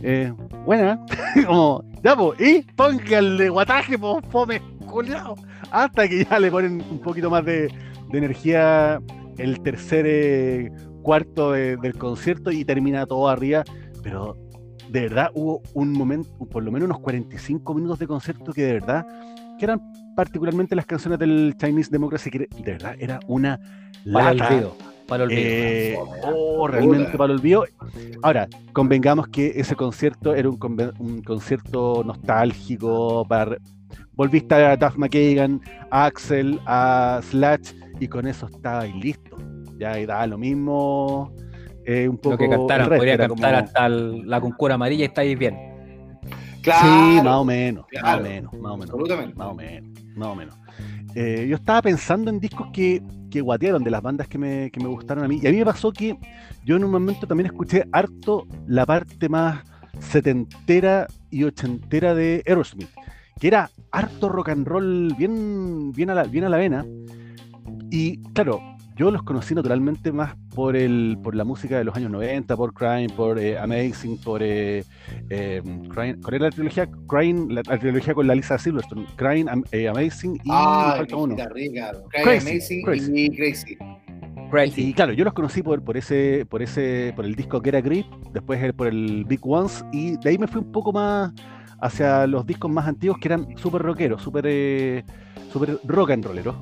eh, buena, <laughs> como, ya pues, y póngale guataje, po, fome, culiao. hasta que ya le ponen un poquito más de, de energía el tercer eh, cuarto de- del concierto y termina todo arriba, pero de verdad hubo un momento, por lo menos unos 45 minutos de concierto que de verdad, que eran particularmente las canciones del Chinese Democracy, que de verdad era una Para el lata. olvido. Para el olvido. Eh, oh, puta. realmente para el olvido. Ahora, convengamos que ese concierto era un, conven- un concierto nostálgico. Para, volviste a Duff McKagan, a Axel, a Slash, y con eso estaba y listo. Ya y daba lo mismo. eh, un poco Lo que cantaran, el resto, podría cantar como- hasta el- la concura amarilla y estáis bien. Claro, Sí, más o menos, más o menos, más o menos. absolutamente. Más o menos, más o menos. Eh, yo estaba pensando en discos que, que guatearon de las bandas que me, que me gustaron a mí. Y a mí me pasó que yo en un momento también escuché harto la parte más setentera y ochentera de Aerosmith, que era harto rock and roll bien, bien, a, la, bien a la vena. Y claro, yo los conocí naturalmente más por el por la música de los años 90, por Crying, por eh, Amazing, por eh, eh, Crying, ¿cuál era la trilogía? Crying, la, la trilogía con la Lisa Silverstone, Crying, Am- eh, Amazing y me Ah, falta uno. rica, rica. Crazy, Crazy, Amazing Crazy. y Crazy. Crazy. Y claro, yo los conocí por, por ese, por ese, por el disco que era Grip, después el- por el Big Ones, y de ahí me fui un poco más hacia los discos más antiguos que eran súper rockeros, súper eh, súper rock and rolleros.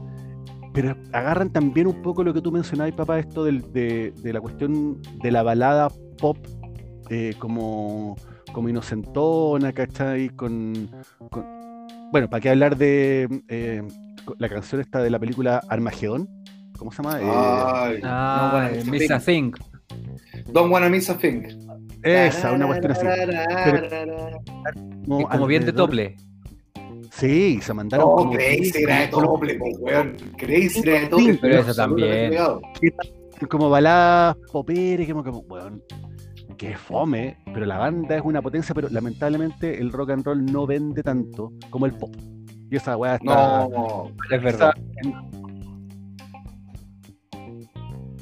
Pero agarran también un poco lo que tú mencionabas, papá, esto del- de, de la cuestión de la balada pop eh, como, como inocentona, ¿cachai? Con, con- bueno, ¿para qué hablar de eh, la canción esta de la película Armagedón? ¿Cómo se llama? Eh, Ah, no, bueno, Miss a Thing. Don't wanna miss a thing. Esa, una cuestión así. Como bien de tople. Sí, se mandaron No, como Crazy era de doble, po, weón. Crazy era de doble. Pero eso también. como baladas poperes, como, como, weón, que fome, pero la banda es una potencia, pero lamentablemente el rock and roll no vende tanto como el pop. Y esa weá está No, Es verdad.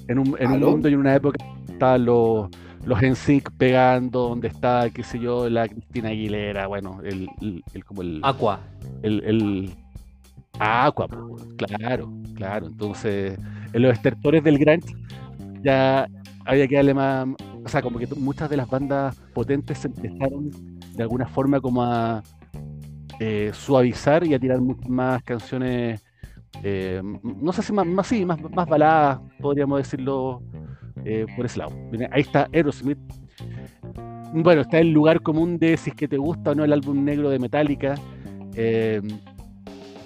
en un, en un mundo y en una época estaban los, los NSYNC pegando, donde está, qué sé yo, la Cristina Aguilera, bueno, el, el, el- como el, Aqua. el, el Aqua, po, claro, claro. Entonces, en los estertores del grunge ya había que darle más, o sea, como que muchas de las bandas potentes se empezaron de alguna forma como a eh, suavizar y a tirar más canciones, eh, no sé si más, más, sí, más, más baladas, podríamos decirlo eh, por ese lado. Ahí está Aerosmith. Bueno, está el lugar común de si es que te gusta o no el álbum negro de Metallica. Eh,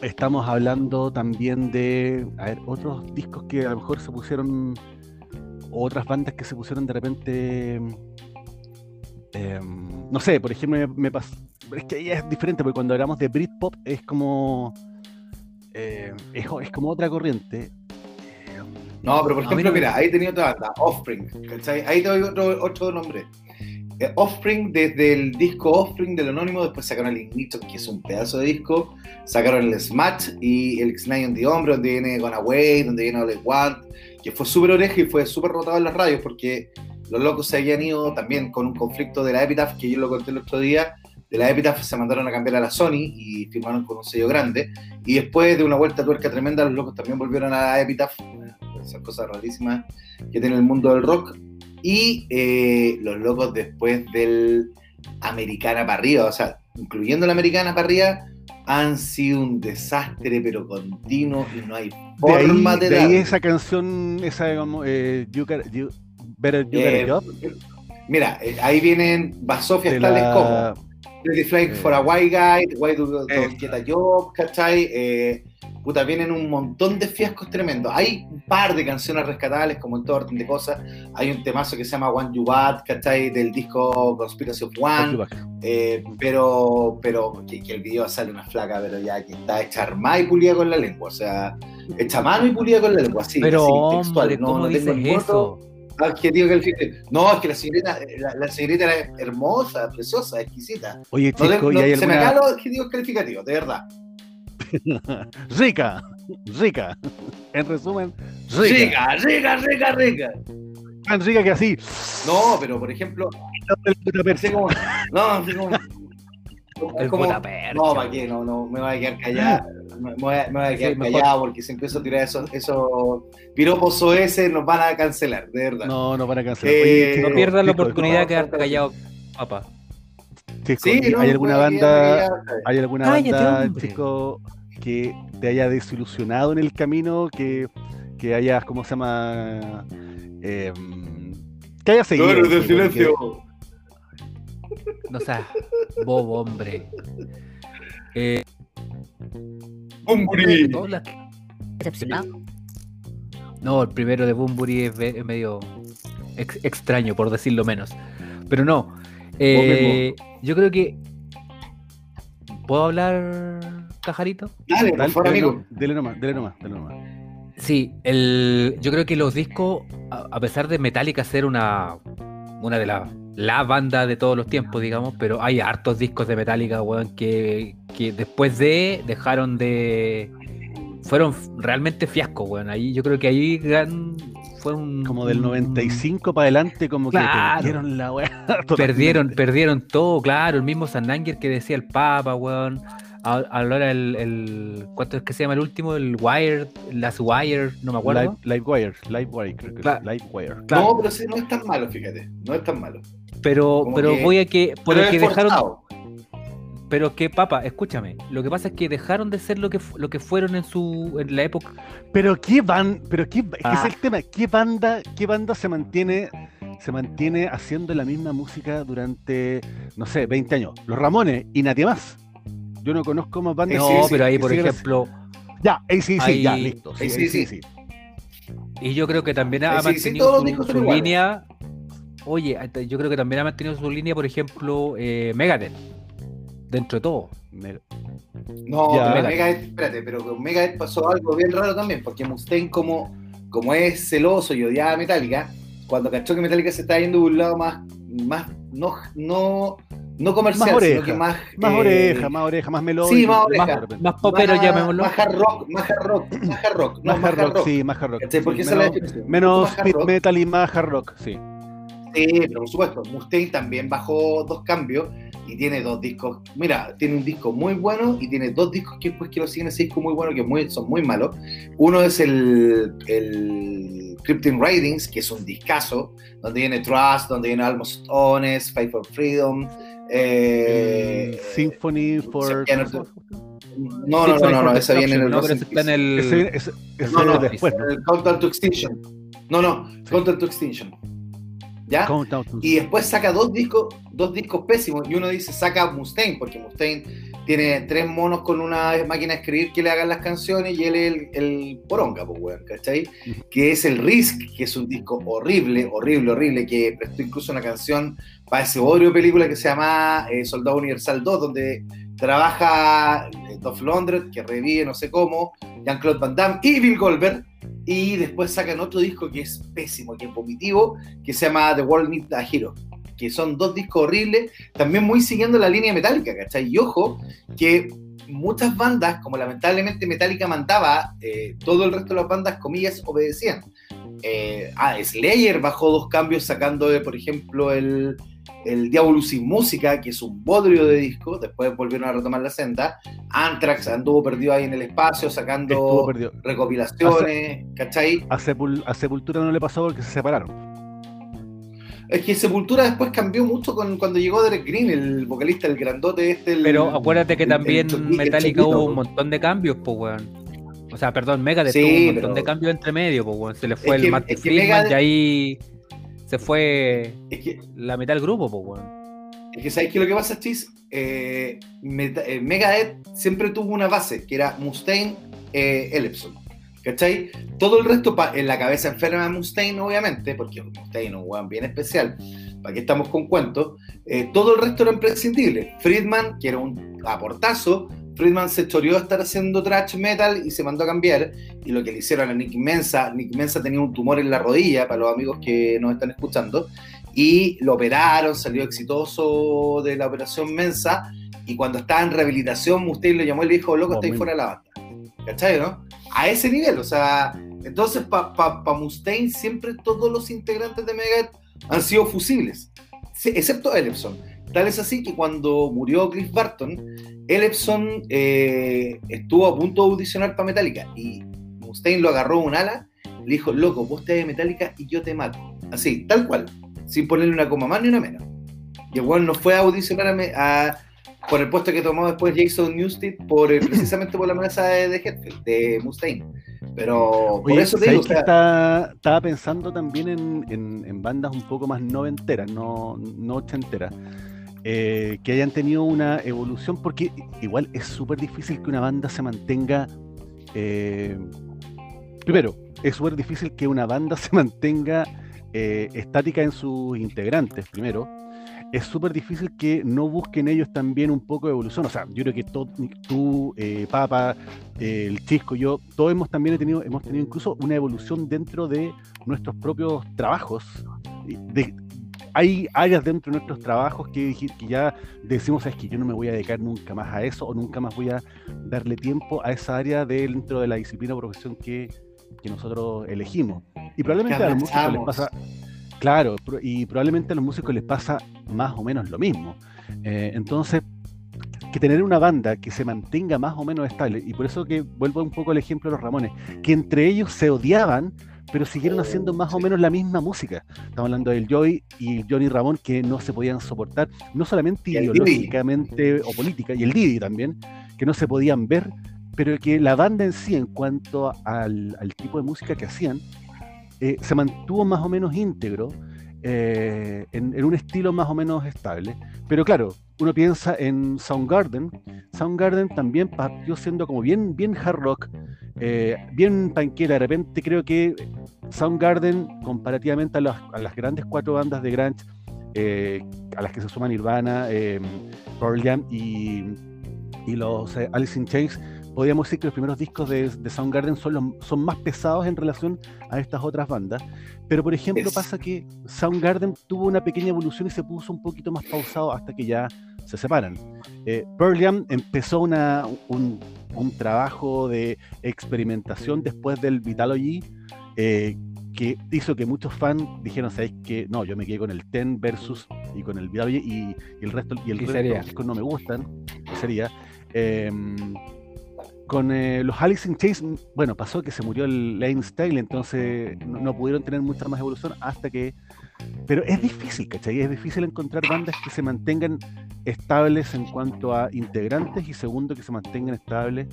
estamos hablando también de otros discos que a lo mejor se pusieron, otras bandas que se pusieron de repente. eh, no sé, por ejemplo, me, pasó. Es que ahí es diferente, porque cuando hablamos de Britpop es como. es como otra corriente. No, pero por ejemplo, no- mira, ahí tenía otra banda, Offspring, ¿cachai? Ahí te doy otro, otro nombre. Eh, Offspring, desde el disco Offspring del Anónimo, después sacaron el Ignition, que es un pedazo de disco, sacaron el Smash y el X9 on the Hombre, donde viene Gonna Away, donde viene All I Want, que fue súper oreja y fue súper rotado en las radios, porque los locos se habían ido también con un conflicto de la Epitaph, que yo lo conté el otro día, de la Epitaph se mandaron a cambiar a la Sony y firmaron con un sello grande. Y después de una vuelta a tuerca tremenda, los locos también volvieron a la Epitaph, esas cosas rarísimas que tiene el mundo del rock. Y eh, los locos después del Americana para arriba, o sea, incluyendo la Americana para arriba, han sido un desastre, pero continuo y no hay De ahí, forma de, de ahí esa canción, esa digamos, eh, you got, you, Better You Got Eh, a Job. Mira, eh, ahí vienen basofias de tales la- como Pretty eh, for a White Guy, Why Do You esa. Get a Job, ¿cachai? Puta, vienen un montón de fiascos tremendos. Hay un par de canciones rescatables, como en todo orden de cosas. Hay un temazo que se llama One You Bad, ¿cachai? Del disco Conspiracy of One. Eh, pero pero que, que el video sale una flaca, pero ya que está hecha armada y pulida con la lengua. O sea, hecha mano y pulida con la lengua. Así, Pero así, textual. hombre, No- ¿cómo no tengo dices ningún otro eso? adjetivo calificativo. No, es que la señorita, la, la señorita era hermosa, preciosa, exquisita. Oye, No chico, tengo- ¿y hay no- se me acaban los adjetivos calificativos, de verdad. Rica? Rica. En resumen, rica. Rica, rica, rica, rica. Tan rica que así. No, pero por ejemplo, El como. No, como. El como- no, ¿para qué? No, no, me voy a quedar callado. Me voy a, me voy a quedar Sí, mejor. callado porque si empiezo a tirar esos, esos piropos ese nos van a cancelar, de verdad. No, no para cancelar. Eh, Oye, No pierdas la chico, oportunidad de no, quedarte no, callado, papá. chico, Sí, no, ¿Hay alguna voy a quedar banda, hay alguna banda, chico, que te haya desilusionado en el camino, que, que hayas, ¿cómo se llama? Eh, que hayas seguido. Cabros de chico, silencio. No seas bobo, hombre. Eh, Bumburi. No, el primero de Bumburi es, medio ex- extraño, por decirlo menos. Pero no. eh, yo creo que. ¿Puedo hablar, Cajarito? Dale, por Dale, favor, dele, amigo. dele nomás, dele nomás, dele nomás. Sí, el, yo creo que los discos, a, a pesar de Metallica ser una, una de las la banda de todos los tiempos, digamos, pero hay hartos discos de Metallica, weón, que, que después de dejaron de. fueron realmente fiascos, weón. Ahí, yo creo que ahí gran, fue un. Como del un- 95 para adelante, como que perdieron la weá. <laughs> Perdieron todo, claro. El mismo Sandanger que decía el Papa, weón. Ahora el, el. ¿Cuánto es que se llama el último? El Wire, Last Wire, no me acuerdo. Live, creo que es, Claro. Livewire. Claro. No, pero sí, no es tan malo, fíjate. No es tan malo. Pero, Como pero que- voy a que. Por Pero el que es dejaron. Pero que, papa, escúchame. Lo que pasa es que dejaron de ser lo que, lo que fueron en su. en la época. Pero qué van, pero qué, es que Ah. es el tema, qué banda, qué banda se mantiene, se mantiene haciendo la misma música durante, no sé, 20 años. Los Ramones y nadie más. Yo no conozco más bandas. No, sí, pero ahí, por ejemplo. Ya, ahí sí, sí, ya, ahí- listo. Sí, sí, sí. Y yo creo que también ha Sí, sí, sí, mantenido su, línea. Oye, yo creo que también ha mantenido su línea, por ejemplo, eh, Megadeth. Dentro de todo. Me- No, Ya. pero Megadeth, espérate, pero con Megadeth pasó algo bien raro también, porque Mustaine, como, como es celoso y odiaba a Metallica, cuando cachó que Metallica se estaba yendo de un lado más, más no, no, no comercial, Más sino oreja, que más. Más eh, oreja, más oreja, más melódico. sí, más oreja. repente. Más popero, más- llamémoslo. Más hard rock, más hard rock, más hard rock. No, Más hard rock, sí, más hard rock. ¿Cachai? Porque Sí, esa es la menos Más speed rock. metal y más hard rock, sí. Sí, pero por supuesto, Mustaine también bajó dos cambios y tiene dos discos. Mira, tiene un disco muy bueno y tiene dos discos que después que lo siguen ese disco muy bueno, que muy- son muy malos. Uno es el, el Cryptin Writings, que es un discazo, donde viene Trust, donde viene Almost Honest, Fight for Freedom. Eh, El Symphony for. ya no- no, no, no, no, no, esa viene en el No, pero está en el. Ese, No, no, después, Countdown to Extinction. No, no, Countdown to Extinction. ¿Ya? Y después saca dos discos, dos discos pésimos. Y uno dice, saca Mustaine, porque Mustaine tiene tres monos con una máquina de escribir que le hagan las canciones y él es el, el poronga, pues, weón, ¿cachai? Que es el Risk, que es un disco horrible, horrible, horrible, que prestó incluso una canción para ese odio película que se llama eh, Soldado Universal 2, donde trabaja eh, Dolph que revive no sé cómo, Jean-Claude Van Damme y Bill Goldberg. Y después sacan otro disco que es pésimo, que es vomitivo, que se llama The World Needs a Hero que son dos discos horribles, también muy siguiendo la línea metálica, ¿cachai? Y ojo, que muchas bandas, como lamentablemente Metallica mandaba, eh, todo el resto de las bandas, comillas, obedecían. Eh, ah, Slayer bajó dos cambios sacando, de, por ejemplo, el, el Diablo Sin Música, que es un bodrio de disco, después volvieron a retomar la senda. Anthrax anduvo perdido ahí en el espacio, sacando recopilaciones, ¿cachai? A, Sepul- a Sepultura no le pasó porque se separaron. Es que Sepultura después cambió mucho con, cuando llegó Derek Green, el vocalista, el grandote este. el- Pero acuérdate que el- el también el Metallica hubo un montón de cambios, pues, weón. O sea, perdón, Megadeth Sí, tuvo un montón pero- de cambios entre medio, pues, weón. Se le fue Es el que- que Friedman Megadeth- y ahí se fue Es que, la mitad del grupo, pues, weón. es que ¿sabes qué? Lo que pasa, Chis, eh, eh, Megadeth siempre tuvo una base, que era Mustaine, eh, Ellefson. ¿Cachai? Todo el resto, en la cabeza enferma de Mustaine, obviamente, porque Mustaine es un weón bien especial, para que estamos con cuentos, eh, todo el resto era imprescindible. Friedman, que era un aportazo, Friedman se choreó a estar haciendo thrash metal y se mandó a cambiar. Y lo que le hicieron a Nick Mensa, Nick Mensa tenía un tumor en la rodilla, para los amigos que nos están escuchando, y lo operaron, salió exitoso de la operación Mensa. Y cuando estaba en rehabilitación, Mustaine lo llamó y le dijo: Loco, Oh, estáis fuera de la banda. ¿Cachai, no? A ese nivel, o sea, entonces para pa, pa Mustaine siempre todos los integrantes de Megadeth han sido fusibles, excepto Ellefson. Tal es así que cuando murió Cliff Barton, Ellefson eh, estuvo a punto de audicionar para Metallica y Mustaine lo agarró un ala, le dijo, loco, vos te de Metallica y yo te mato. Así, tal cual, sin ponerle una coma más ni una menos. Y el weón no fue a audicionar a, a- por el puesto que tomó después Jason Newsted por, precisamente por la amenaza de, de Hetfield, de Mustaine. Pero por Oye, eso te ¿sabes digo, o que sea, está- estaba pensando también en, en- en bandas un poco más noventeras, no, no ochenteras, eh, que hayan tenido una evolución, porque igual es súper difícil que una banda se mantenga. eh, primero, es súper difícil que una banda <laughs> se mantenga eh, estática en sus integrantes, primero. Es súper difícil que no busquen ellos también un poco de evolución. O sea, yo creo que tú, Papa, el Chisco, yo, todos hemos también tenido, hemos tenido incluso una evolución dentro de nuestros propios trabajos. Hay áreas dentro de nuestros trabajos que, que ya decimos, es que yo no me voy a dedicar nunca más a eso o nunca más voy a darle tiempo a esa área dentro de la disciplina o profesión que, que nosotros elegimos. Y probablemente a los músicos les pasa, claro, y probablemente a los músicos les pasa más o menos lo mismo. Eh, entonces, que tener una banda que se mantenga más o menos estable, y por eso que vuelvo un poco al ejemplo de los Ramones, que entre ellos se odiaban, pero siguieron haciendo más o menos la misma música. Estamos hablando del Joy y Johnny Ramón que no se podían soportar, no solamente Didi. ideológicamente o política, y el Didi también, que no se podían ver, pero que la banda en sí, en cuanto al, al tipo de música que hacían, eh, se mantuvo más o menos íntegro, eh, en, en un estilo más o menos estable. Pero claro, uno piensa en Soundgarden. Soundgarden también partió siendo como bien, bien hard rock, eh, bien panquera. De repente creo que Soundgarden, comparativamente a las, a las grandes cuatro bandas de grunge, eh, a las que se suman Nirvana, eh, Pearl Jam y, y los Alice in Chains, podríamos decir que los primeros discos de, de Soundgarden son, los, son más pesados en relación a estas otras bandas. Pero, por ejemplo, Es- pasa que Soundgarden tuvo una pequeña evolución y se puso un poquito más pausado hasta que ya se separan. Eh, Pearl Jam empezó una, un, un trabajo de experimentación después del Vitalogy eh, que hizo que muchos fans dijeron, ¿sabéis que No, yo me quedé con el Ten versus y con el Vitalogy y, y el resto, y el ¿Qué resto de sería? los discos no me gustan. ¿Qué sería? Em, con eh, los Alice in Chains, mm, bueno, pasó que se murió el Lane Staley, entonces no, no pudieron tener mucha más evolución hasta que... Pero es difícil, ¿cachai? Es difícil encontrar bandas que se mantengan estables en cuanto a integrantes y segundo, que se mantengan estables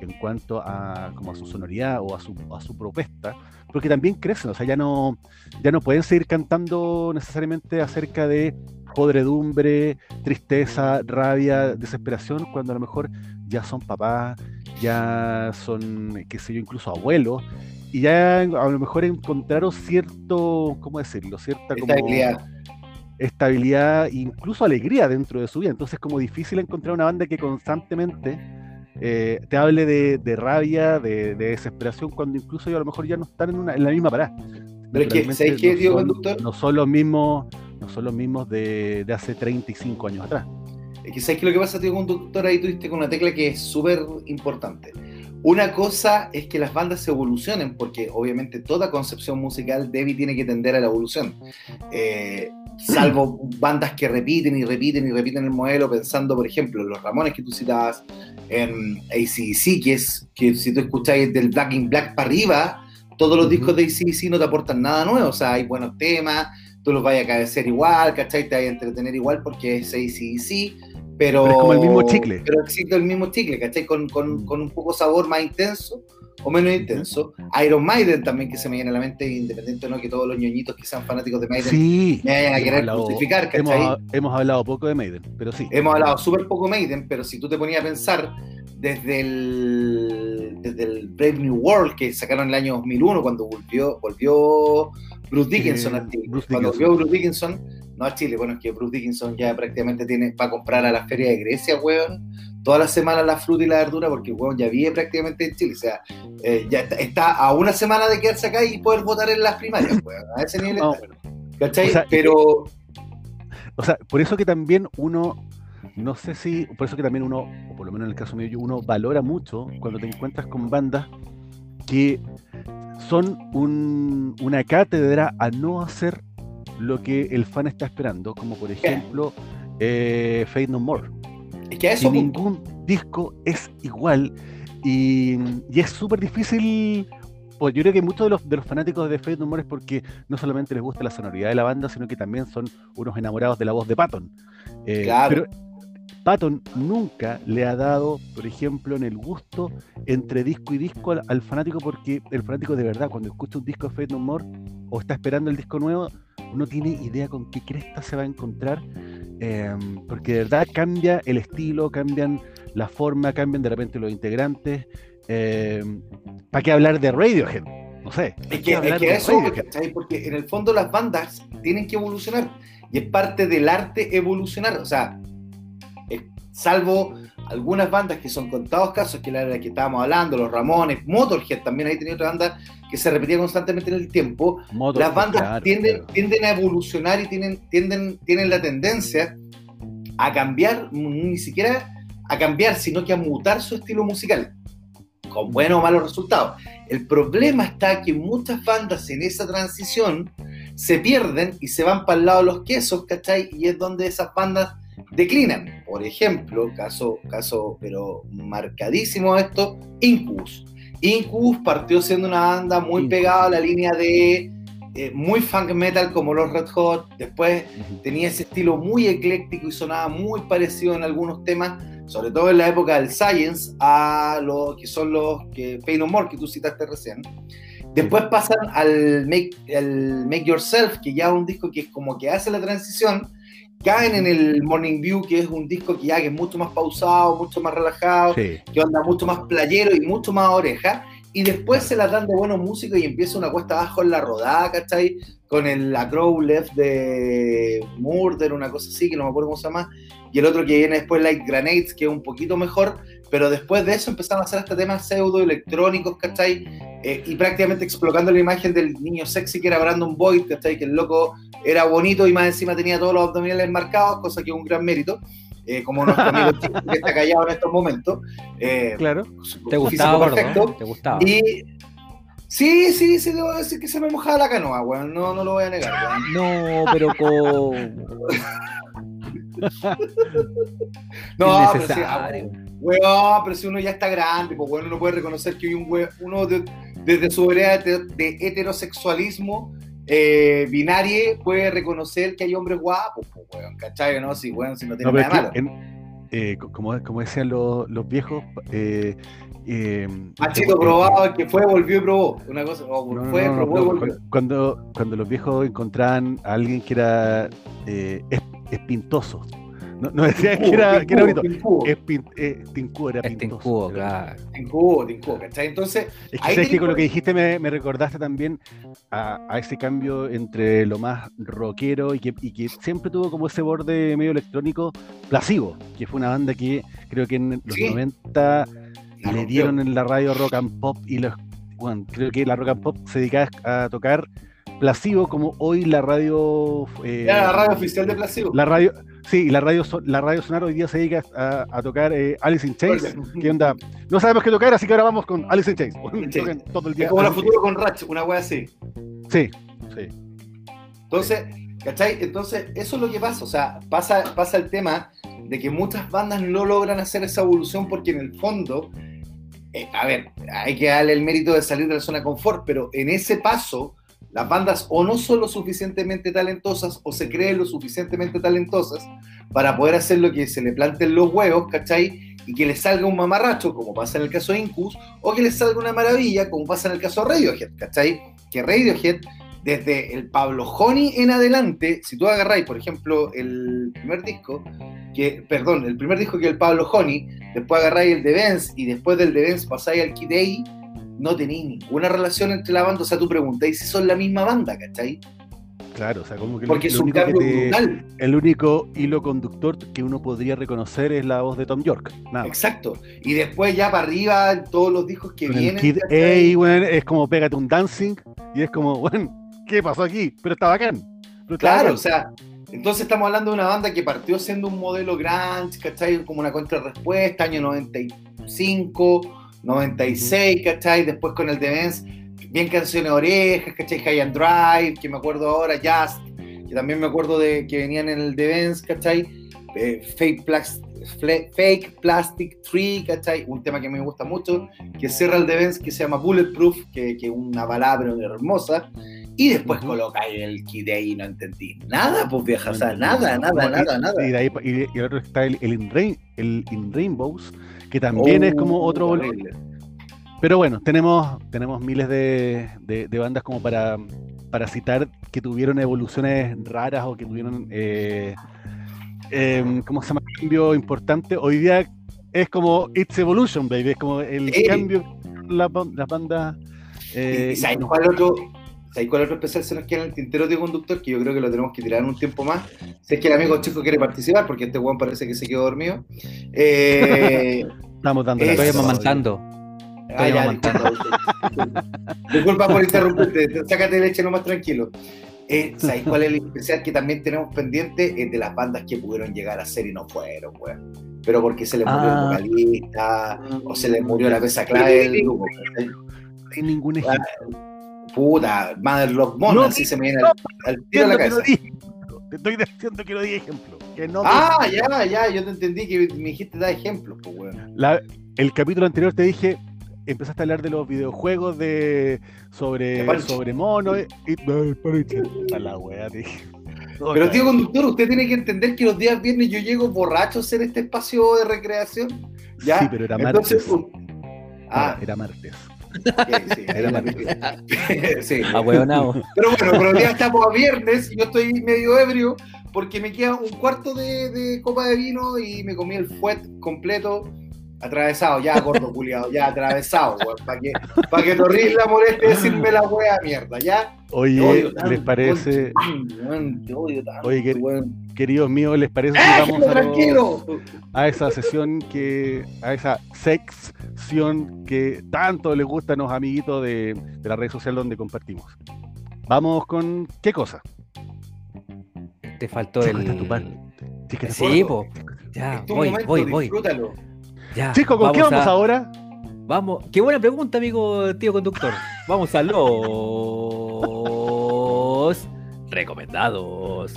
en cuanto a, como a su sonoridad o a su, a su propuesta, porque también crecen, o sea, ya no, ya no pueden seguir cantando necesariamente acerca de podredumbre, tristeza, rabia, desesperación, cuando a lo mejor ya son papás, ya son, qué sé yo, incluso abuelos, y ya a lo mejor encontraron cierto, ¿cómo decirlo? Cierta como Estabilidad. estabilidad, incluso alegría dentro de su vida. Entonces es como difícil encontrar una banda que constantemente eh, te hable de, de rabia, de, de desesperación, cuando incluso ellos a lo mejor ya no están en, una, en la misma parada. Pero es que, ¿sabes qué, no son- conductor? No son los mismos, no son los mismos de, de hace 35 años atrás. Que sabes que lo que pasa, tío conductor, ahí tuviste con una tecla que es súper importante. Una cosa es que las bandas evolucionen, porque obviamente toda concepción musical debe y tiene que tender a la evolución. Eh, salvo <clears throat> bandas que repiten y repiten y repiten el modelo, pensando, por ejemplo, en los Ramones que tú citabas, en ACDC, que es que si tú escucháis del Black in Black para arriba, todos los discos de ACDC no te aportan nada nuevo, o sea, hay buenos temas, tú los vayas a cabecer igual, ¿cachai? Te vayas a entretener igual porque es ACDC, pero... Pero es como el mismo chicle. Pero existe el mismo chicle, ¿cachai? Con, con, Mm. con un poco sabor más intenso o menos intenso. Iron Maiden también, que se me viene a la mente, independiente no que todos los ñoñitos que sean fanáticos de Maiden Sí. me vayan a querer hablado- ¿cachai? Hemos, hemos hablado poco de Maiden, pero sí. Hemos hablado súper poco Maiden, pero si tú te ponías a pensar desde el, desde el Brave New World que sacaron en el año 2001 cuando volvió, volvió Bruce Dickinson Eh. Bruce cuando Dickinson. volvió Bruce Dickinson, no a Chile, bueno, es que Bruce Dickinson ya prácticamente tiene va a comprar a la feria de Grecia, weón, todas las semanas la fruta y la verdura porque weón ya vive prácticamente en Chile, o sea, eh, ya está, está a una semana de quedarse acá y poder votar en las primarias, weón, a ese nivel No, está. ¿cachai? O sea, pero... O sea, por eso que también uno, no sé si, por eso que también uno, o por lo menos en el caso mío, yo, uno valora mucho cuando te encuentras con bandas que son un- una cátedra a no hacer lo que el fan está esperando, como por ejemplo eh, Fate No More. Es que a eso ningún disco es igual y, y es súper difícil. Pues yo creo que muchos de los, de los fanáticos de Fate No More es porque no solamente les gusta la sonoridad de la banda, sino que también son unos enamorados de la voz de Patton. Eh, Claro. Pero Patton nunca le ha dado, por ejemplo, en el gusto entre disco y disco al, al fanático, porque el fanático de verdad, cuando escucha un disco de Fate No More o está esperando el disco nuevo, no tiene idea con qué cresta se va a encontrar, eh, porque de verdad cambia el estilo, cambian la forma, cambian de repente los integrantes. ¿Para qué hablar de Radiohead? No sé. ¿para Es que, es que eso? ¿cachai? Porque en el fondo las bandas tienen que evolucionar y es parte del arte evolucionar. O sea, eh, salvo algunas bandas que son contados casos, que era la que estábamos hablando, los Ramones, Motorhead también ahí tenía otra banda que se repetía constantemente en el tiempo. Motorhead, las bandas claro, tienden, claro. tienden a evolucionar y tienen, tienden, tienen la tendencia a cambiar, ni siquiera a cambiar, sino que a mutar su estilo musical, con buenos o malos resultados. El problema está que muchas bandas en esa transición se pierden y se van para el lado de los quesos, ¿cachai? Y es donde esas bandas declinan. Por ejemplo, caso, caso pero marcadísimo esto, Incubus. Incubus partió siendo una banda muy pegada a la línea de eh, muy funk metal como los Red Hot, después tenía ese estilo muy ecléctico y sonaba muy parecido en algunos temas, sobre todo en la época del Science, a lo que son los que Pain No More que tú citaste recién. Después pasan al Make, al Make Yourself, que ya es un disco que es como que hace la transición. Caen en el Morning View, que es un disco que ya que es mucho más pausado, mucho más relajado, Sí. que onda mucho más playero y mucho más oreja. Y después se las dan de buenos músicos y empieza una cuesta abajo en la rodada, ¿cachai? Con el La Crow Left de Murder, una cosa así, que no me acuerdo cómo se llama. Y el otro que viene después, Like Grenades, que es un poquito mejor. Pero después de eso empezaron a hacer este temas pseudo electrónicos, ¿cachai? Eh, y prácticamente explotando la imagen del niño sexy que era Brandon Boyd, ¿cachai? Que el loco era bonito y más encima tenía todos los abdominales marcados, cosa que es un gran mérito. eh, como nuestro amigo <laughs> Chico, que está callado en estos momentos. Eh, Claro. ¿Te gustaba, gordo? ¿Te gustaba? Y sí, sí, sí, debo decir que se me mojaba la canoa, weón. No, no lo voy a negar, weón. No, pero con... <laughs> No, pero sí, ah. Weón, pero si uno ya está grande, pues weón, uno puede reconocer que hay un weón, uno de- desde su vereda de, de heterosexualismo eh, binario puede reconocer que hay hombres guapos, pues weón, ¿cachai? No, si weón, si no tiene No, nada malo. en- eh, co- como, como decían los, los viejos, eh, eh, Machito eh, probado, el que fue, volvió y probó. Una cosa, o No, fue, no, probó no, volvió. cu- Cuando, cuando los viejos encontraban a alguien que era eh, es- espintoso, no, no <laughs> decían que era, que era bonito, Tincudo, Espin, eh, tincudo, era Este pintoso. incubo, Era- claro. tincudo, tincudo, ¿cachai? Entonces, Es que sabes que con lo que dijiste me, me recordaste también a, a ese cambio entre lo más rockero y que, y que siempre tuvo como ese borde medio electrónico, Placebo, que fue una banda que creo que en los Sí. 90 la le rompió. dieron en la radio rock and pop y los, bueno, creo que la rock and pop se dedicaba a tocar Placebo como hoy la radio eh, Era la radio oficial de Placebo. la radio Sí, y la radio, la radio Sonar hoy día se dedica a, a tocar eh, Alice in Chains. ¿Qué onda? No sabemos qué tocar, así que ahora vamos con Alice in Chains. <laughs> Todo el día. Es como la futuro con Ratch, una wea así. Sí, sí. Entonces, ¿cachai? Entonces, eso es lo que pasa. O sea, pasa, pasa el tema de que muchas bandas no logran hacer esa evolución porque en el fondo, eh, a ver, hay que darle el mérito de salir de la zona de confort, pero en ese paso, las bandas o no son lo suficientemente talentosas o se creen lo suficientemente talentosas para poder hacer lo que se le planten los huevos, ¿cachai? Y que les salga un mamarracho, como pasa en el caso de Incus, o que les salga una maravilla, como pasa en el caso de Radiohead, ¿cachai? Que Radiohead desde el Pablo Honey en adelante, si tú agarráis, por ejemplo, el primer disco, que, perdón, el primer disco que el Pablo Honey, después agarráis el de Benz y después del de Benz pasáis al Kid no tenéis ninguna relación entre la banda, o sea, tú preguntáis si son la misma banda, ¿cachai? Claro, o sea, como que lo- Porque lo es un cambio te- brutal. el único hilo conductor que uno podría reconocer es la voz de Tom York. Nada. Exacto. Y después ya para arriba, en todos los discos que vienen. Kid. A, weón, es como pégate un dancing y es como, bueno, ¿qué pasó aquí? Pero está bacán. Pero está Claro, bacán. o sea, entonces estamos hablando de una banda que partió siendo un modelo grunge, ¿cachai? Como una contrarrespuesta, año 95, 96, ¿cachai? Después con el The Benz, bien canciones de orejas, ¿cachai? High and Drive, que me acuerdo ahora, Just, que también me acuerdo de que venían en el The Benz, ¿cachai? Eh, fake, Plas- Fle- fake Plastic Tree, ¿cachai? Un tema que me gusta mucho, que cierra el The Benz, que se llama Bulletproof, que es una palabra hermosa. Y después colocáis el kit ahí y no entendí nada, pues vieja, o sea, nada, nada, nada, nada. Y, de ahí, y, y el otro está el, el, in Rain- el In Rainbows, que también es como Oh, otro terrible. Pero bueno, tenemos, tenemos miles de, de- de bandas como para, para citar que tuvieron evoluciones raras o que tuvieron, eh, em, ¿cómo se llama? Cambio importante. Hoy día es como It's Evolution, baby. Es como el Sí. cambio las bandas. eh, ¿Y sabes no- cuál otro? ¿Sabes cuál otro especial se nos queda en el tintero de conductor? Que yo creo que lo tenemos que tirar un tiempo más. Si es que el amigo chico quiere participar, porque este weón parece que se quedó dormido. Eh, <laughs> Estamos dando. Estoy amamantando. ah, ya, amamantando. <laughs> disculpa, por interrumpirte, sácate leche nomás tranquilo. Eh, ¿Sabes cuál es el especial que también tenemos pendiente? Es de las bandas que pudieron llegar a ser y no fueron, weón. Pero porque se les murió Ah. el vocalista, o se les murió la pieza clave del grupo. hay ningún ejemplo. Puta, Mother Love Mona, No, así se me viene al, tiro a la cabeza. Te estoy diciendo que no di ejemplo. Que no di Ah, ya, ya, yo te entendí que me dijiste dar ejemplos, pues, weón. El capítulo anterior te dije, empezaste a hablar de los videojuegos de sobre, De sobre mono y, y- ay, Punch, a la wea, te dije. Pero, tío conductor, usted tiene que entender que los días viernes yo llego borracho a hacer este espacio de recreación. ¿ya? Sí, pero era martes. Uh, ah, Era martes. Sí, Era <laughs> sí. A huevonao. Pero bueno, pero día estamos a viernes y yo estoy medio ebrio porque me queda un cuarto de, de copa de vino y me comí el fuet completo atravesado, ya gordo culiado, ya atravesado, para que, pa que la moleste decirme la wea mierda, ya. Oye, odio tanto, ¿les parece, te odio tanto, Oye, que- weón. Queridos míos, les parece si ¡Ah, vamos a, esa sesión que, a esa sección que tanto les gusta a los amiguitos de, de la red social donde compartimos? Vamos con qué cosa? Te faltó Chico, el. tu parte. Sí, que te Sí, Gordo. po. Ya, voy, momento, voy, voy. disfrútalo. Ya, Chico, ¿con qué vamos a- ahora? Vamos. Qué buena pregunta, amigo tío conductor. Vamos a los <laughs> recomendados.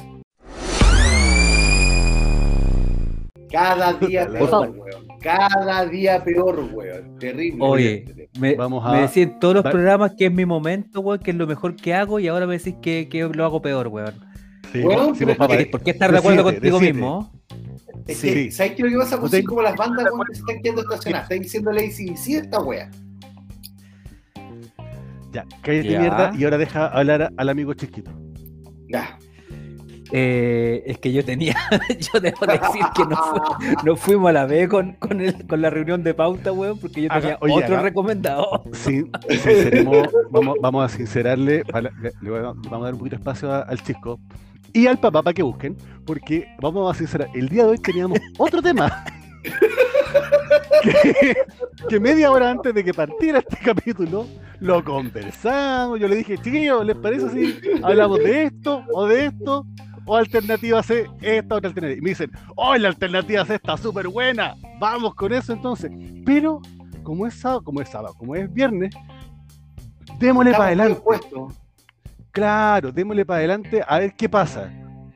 Cada <laughs> día peor, weón. Cada día peor, weón. Terrible. Oye, me, Vamos a me decís en todos los programas que es mi momento, weón, que es lo mejor que hago y ahora me decís que, que lo hago peor, weón. Sí, Bueno, sí, pero pues, ¿Por qué estar de acuerdo Decide, contigo decide. mismo? Es Sí. que, ¿sabes qué es lo que pasa? Pues como las bandas weón, que se están quedando estacionadas. Están diciendo ley sin sí esta wea. Ya, cállate Ya. mierda y ahora deja hablar al amigo chiquito. Ya. Eh, es que yo tenía, <laughs> yo debo decir que no, fu- no fuimos a la vez con, con, el- con la reunión de pauta, weón, porque yo tenía oye, otro recomendado. Sin- <laughs> vamos, vamos a sincerarle, para- le, le voy a- vamos a dar un poquito de espacio a- al chico y al papá para que busquen, porque vamos a sincerar, el día de hoy teníamos otro tema. que, que media hora antes de que partiera este capítulo lo conversamos. Yo le dije, chiquillos, ¿les parece si hablamos de esto o de esto? O alternativa C, esta otra alternativa. Y me dicen, oh, la alternativa C está súper buena, vamos con eso entonces. Pero como es sábado, como es sábado, como es viernes, démosle para adelante. Claro, démosle para adelante a ver qué pasa.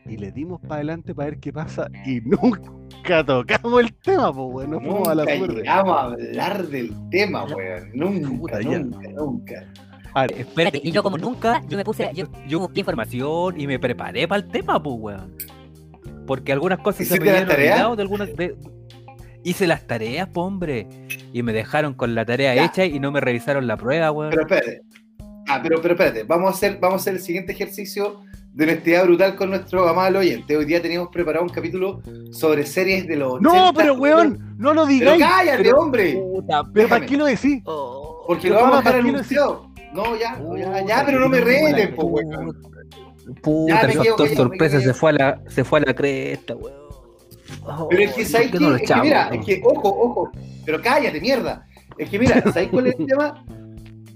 Y le dimos para adelante para ver qué pasa y <laughs> nunca tocamos el tema, pues, bueno, nos fuimos a la Nunca llegamos a hablar del tema, weón. Nunca, nunca, nunca. A ver, Espérate, Y yo como nunca, yo me puse, yo, yo busqué información y me preparé para el tema, pues, weón. Porque algunas cosas se ¿Hiciste me habían de algunas. de- Hice las tareas, po, hombre. Y me dejaron con la tarea Ya. hecha y no me revisaron la prueba, weón. Pero espérate. Ah, pero, pero espérate. Vamos a, hacer, vamos a hacer el siguiente ejercicio de honestidad brutal con nuestro amado oyente. Hoy día teníamos preparado un capítulo sobre series de los 80. no, pero weón, no lo Pero digáis. cállate, pero, hombre. Puta, pero ¿para qué lo decís? oh. Porque pero lo vamos a dejar ¿para qué lo anunciado. No, ya, ya, Puta, ya, pero no me que reten, po, weón. Puta, Ya, el factor sorpresa se fue a la, se fue a la cresta, weón. Oh, Pero es que, ¿por ¿sabes qué qué? no es que mira, es que, ojo, ojo, pero cállate, mierda. Es que mira, ¿sabes cuál es el tema?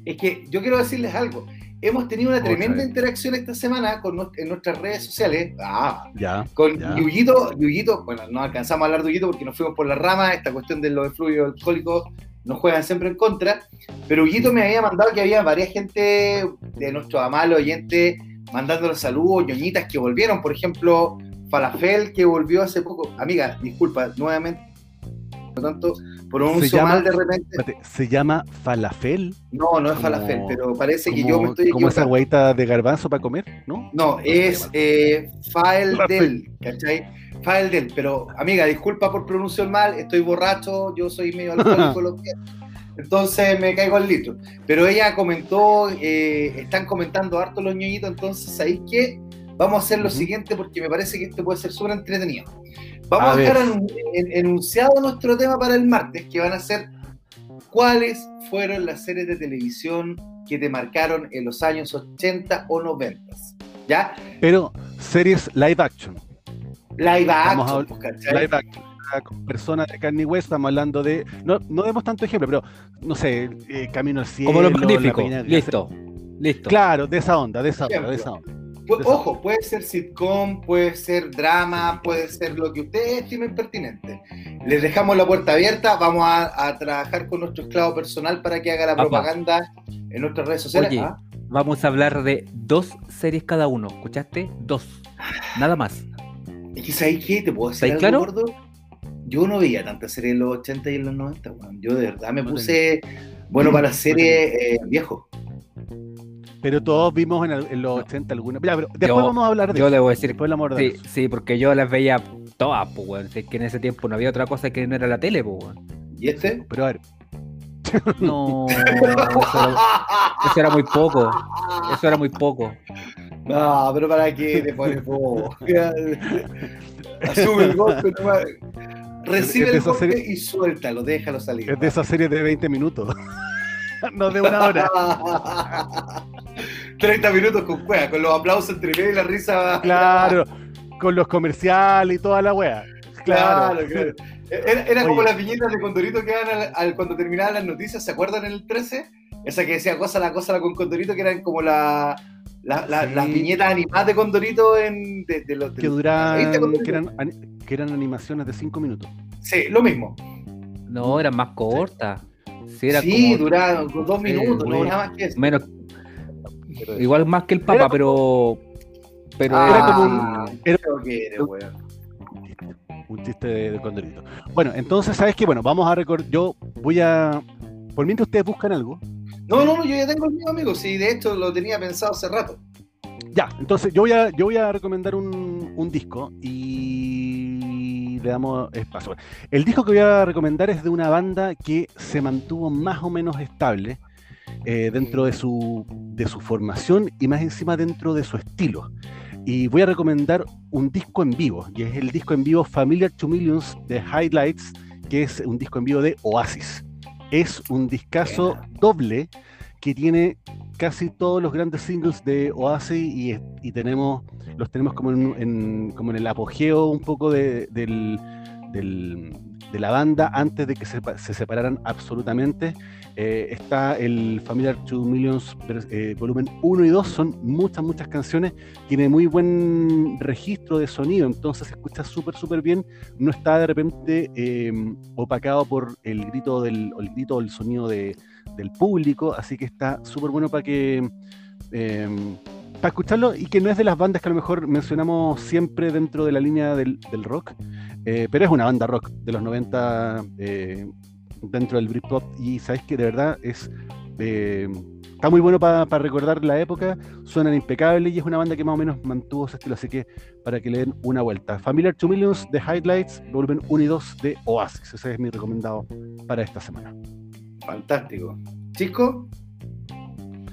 Es que yo quiero decirles algo. Hemos tenido una tremenda interacción esta semana con, en nuestras redes sociales. Ah, Ya. con Ya. Yuyito, Yuyito, bueno, no alcanzamos a hablar de Yuyito porque nos fuimos por la rama, esta cuestión de los fluidos alcohólicos nos juegan siempre en contra, pero Yuyito me había mandado que había varias gente de nuestros amables oyentes mandándonos saludos, ñoñitas que volvieron, por ejemplo, Falafel que volvió hace poco, amiga, disculpa, nuevamente, por lo tanto, pronuncio llama- mal de repente, Espérate, se llama falafel. no, no es como- Falafel, pero parece que yo me estoy como esa hueita de garbanzo para comer, ¿no? No, es eh, Fael Perfecto. del, ¿cachai? Fael del, pero amiga, disculpa por pronunciar mal, estoy borracho, yo soy medio alcohólico, lo que- entonces me caigo al litro. Pero ella comentó, eh, están comentando harto los ñoñitos, entonces ¿sabéis qué? Vamos a hacer lo siguiente porque me parece que esto puede ser súper entretenido. Vamos A a, dejar en- enunciado nuestro tema para el martes, que van a ser cuáles fueron las series de televisión que te marcaron en los años 80 o 90. ¿Ya? Pero series live action. Live action, pues. Live action. ah, Con personas de carne y hueso, estamos hablando de. No, no demos tanto ejemplo, pero no sé, eh, Camino al Cielo. Como los La magníficos. Peña de Listo. Listo. Claro, de esa onda, de esa onda, de esa onda. Ojo, puede ser sitcom, puede ser drama, puede ser lo que ustedes estimen pertinente. Les dejamos la puerta abierta, vamos a, a trabajar con nuestro esclavo personal para que haga la Apa. propaganda en nuestras redes sociales. Oye. Ah, Vamos a hablar de dos series cada uno. ¿Escuchaste? Dos. Nada más. Es que ¿sabes qué? ¿Te puedo decir ¿Estáis algo, claro? gordo? Yo no veía tantas series en los 80 y en los 90, weón. Yo de verdad me puse bueno para series eh, viejo. Pero todos vimos en, el- en los 80 alguna. Ya, pero después Yo- vamos a hablar de Yo eso. debo decir Después vamos a Sí, sí, porque yo las veía todas, pues, weón. Si Es que en ese tiempo no había otra cosa que no era la tele, pues, weón. ¿Y este? Pero a ver, No, <laughs> eso era, eso era muy poco. Eso era muy poco. No, pero para qué te pones <laughs> bobo. Asume el golpe. Recibe el golpe serie- y suéltalo, déjalo salir. es de esa serie de 20 minutos. No de una hora. <laughs> 30 minutos con cueva, con los aplausos entre medio y la risa. Claro, con los comerciales y toda la wea. Claro, Claro, claro. Era, era como las viñetas de Condorito que eran al, al- cuando terminaban las noticias, ¿se acuerdan en el 13? Esa que decía cosa la cosa la con Condorito, que eran como la, la- la- Sí. las viñetas animadas de Condorito en, de, de los de que los- duran, ¿Viste, Condorito? que eran, que eran animaciones de 5 minutos. Sí, lo mismo. No, eran más cortas. Sí, era sí, como duraban con dos Sí, minutos, no nada más que eso. menos, igual más que el Papa, Era- pero. Pero Ah, era como sí. era- creo que eres, weón. Un chiste de, de Condorito. Bueno, entonces, ¿sabes qué? Bueno, vamos a recordar. Yo voy a. Por mientras ustedes buscan algo. No, no, no, yo ya tengo el mío, amigo. Sí, de hecho lo tenía pensado hace rato. Ya, entonces yo voy a, yo voy a recomendar un, un disco y le damos espacio. El disco que voy a recomendar es de una banda que se mantuvo más o menos estable eh, dentro de su, de su formación y más encima dentro de su estilo. Y voy a recomendar un disco en vivo, y es el disco en vivo Familiar to Millions de Highlights, que es un disco en vivo de Oasis. Es un discazo doble que tiene casi todos los grandes singles de Oasis y, tenemos los tenemos como en, como en el apogeo un poco de- del, de la banda antes de que se, se separaran absolutamente. Eh, está el Familiar 2 Millions eh, volumen 1 y 2, son muchas, muchas canciones, tiene muy buen registro de sonido, entonces se escucha súper, súper bien, no está de repente eh, opacado por el grito del, el grito o el sonido de- del público, así que está súper bueno para que... eh, para escucharlo y que no es de las bandas que a lo mejor mencionamos siempre dentro de la línea del, rock, eh, pero es una banda rock de los 90 eh, dentro del Britpop y sabes que de verdad es eh, está muy bueno para recordar la época, suenan impecables y es una banda que más o menos mantuvo ese estilo, así que para que le den una vuelta. Familiar 2 Millions de Highlights, volumen 1 y 2 de Oasis, ese es mi recomendado para esta semana. Fantástico. Chico,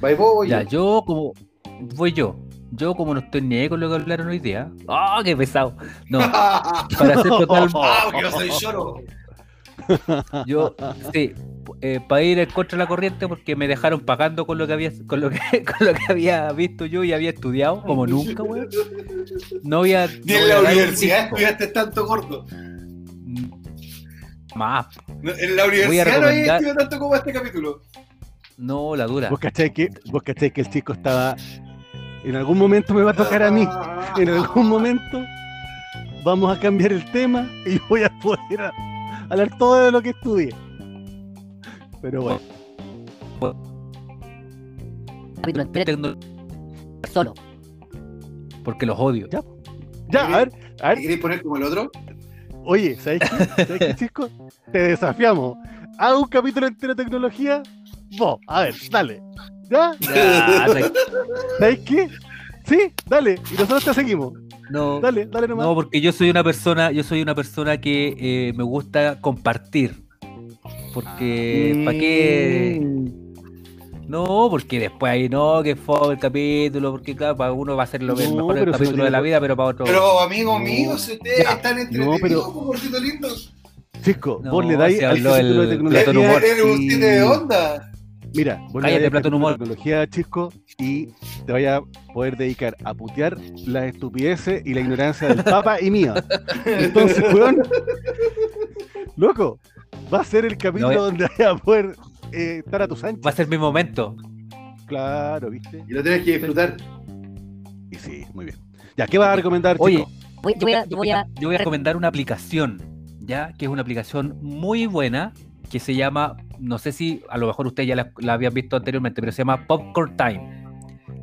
¿vais vos o yo? Ya, yo como. Voy yo. Yo como no estoy ni ahí con lo que hablaron hoy día. ¡Ah, qué pesado! No, <laughs> para ser total. <laughs> ¡Ah, yo soy lloro! <laughs> Yo, sí, eh, para ir en contra de la corriente porque me dejaron pagando con lo que había con lo que, con lo que había visto yo y había estudiado como nunca, weón. No había. Ni en la universidad estudiaste tanto corto. Más. No, En la universidad no había recomendar- estudiado tanto como este capítulo. No, la dura. Vos cachai que, vos cachai que el chico estaba. En algún momento me va a tocar a mí. En algún momento vamos a cambiar el tema y voy a poder a- hablar todo de lo que estudié. Pero bueno, Capítulo solo. Porque los odio. Ya. ya, a ver, a ver, ¿Queréis poner como el otro? Oye, ¿sabes qué? ¿Sabes qué, Chisco? Te desafiamos. Haz un capítulo entero de tecnología. Vos, a ver, dale. ¿Ya? Ya, ¿Sabes qué? Sí, dale. Y nosotros te seguimos. no, Dale, dale nomás. no, porque yo soy una persona, yo soy una persona que eh, me gusta compartir. Porque, ¿para qué? No, porque después ahí no, que fue el capítulo, porque claro, para uno va a ser lo No, mejor el capítulo tiene de la vida, pero para otro. Pero, amigo No. mío, si ustedes Ya. están No, entretenidos, pero- como gordito lindo, Chisco, No, vos le dais si al capítulo el de tecnología. Humor. y- de onda. Mira, vos le Cállate, dais al Platón capítulo Humor. de tecnología, Chisco, y te vaya a poder dedicar a putear las estupideces y la ignorancia del Papa y mía. Entonces, weón, loco, va a ser el capítulo No, eh. donde vaya a poder eh, estar a tus anchas. Va a ser mi momento. Claro, ¿viste? Y lo tienes que disfrutar. Y sí, muy bien. Ya, ¿qué vas a recomendar, Oye, Chico? Voy, yo voy a, yo voy a, Yo voy a recomendar una aplicación, ¿ya? Que es una aplicación muy buena que se llama, no sé si a lo mejor ustedes ya la, la habían visto anteriormente, pero se llama Popcorn Time,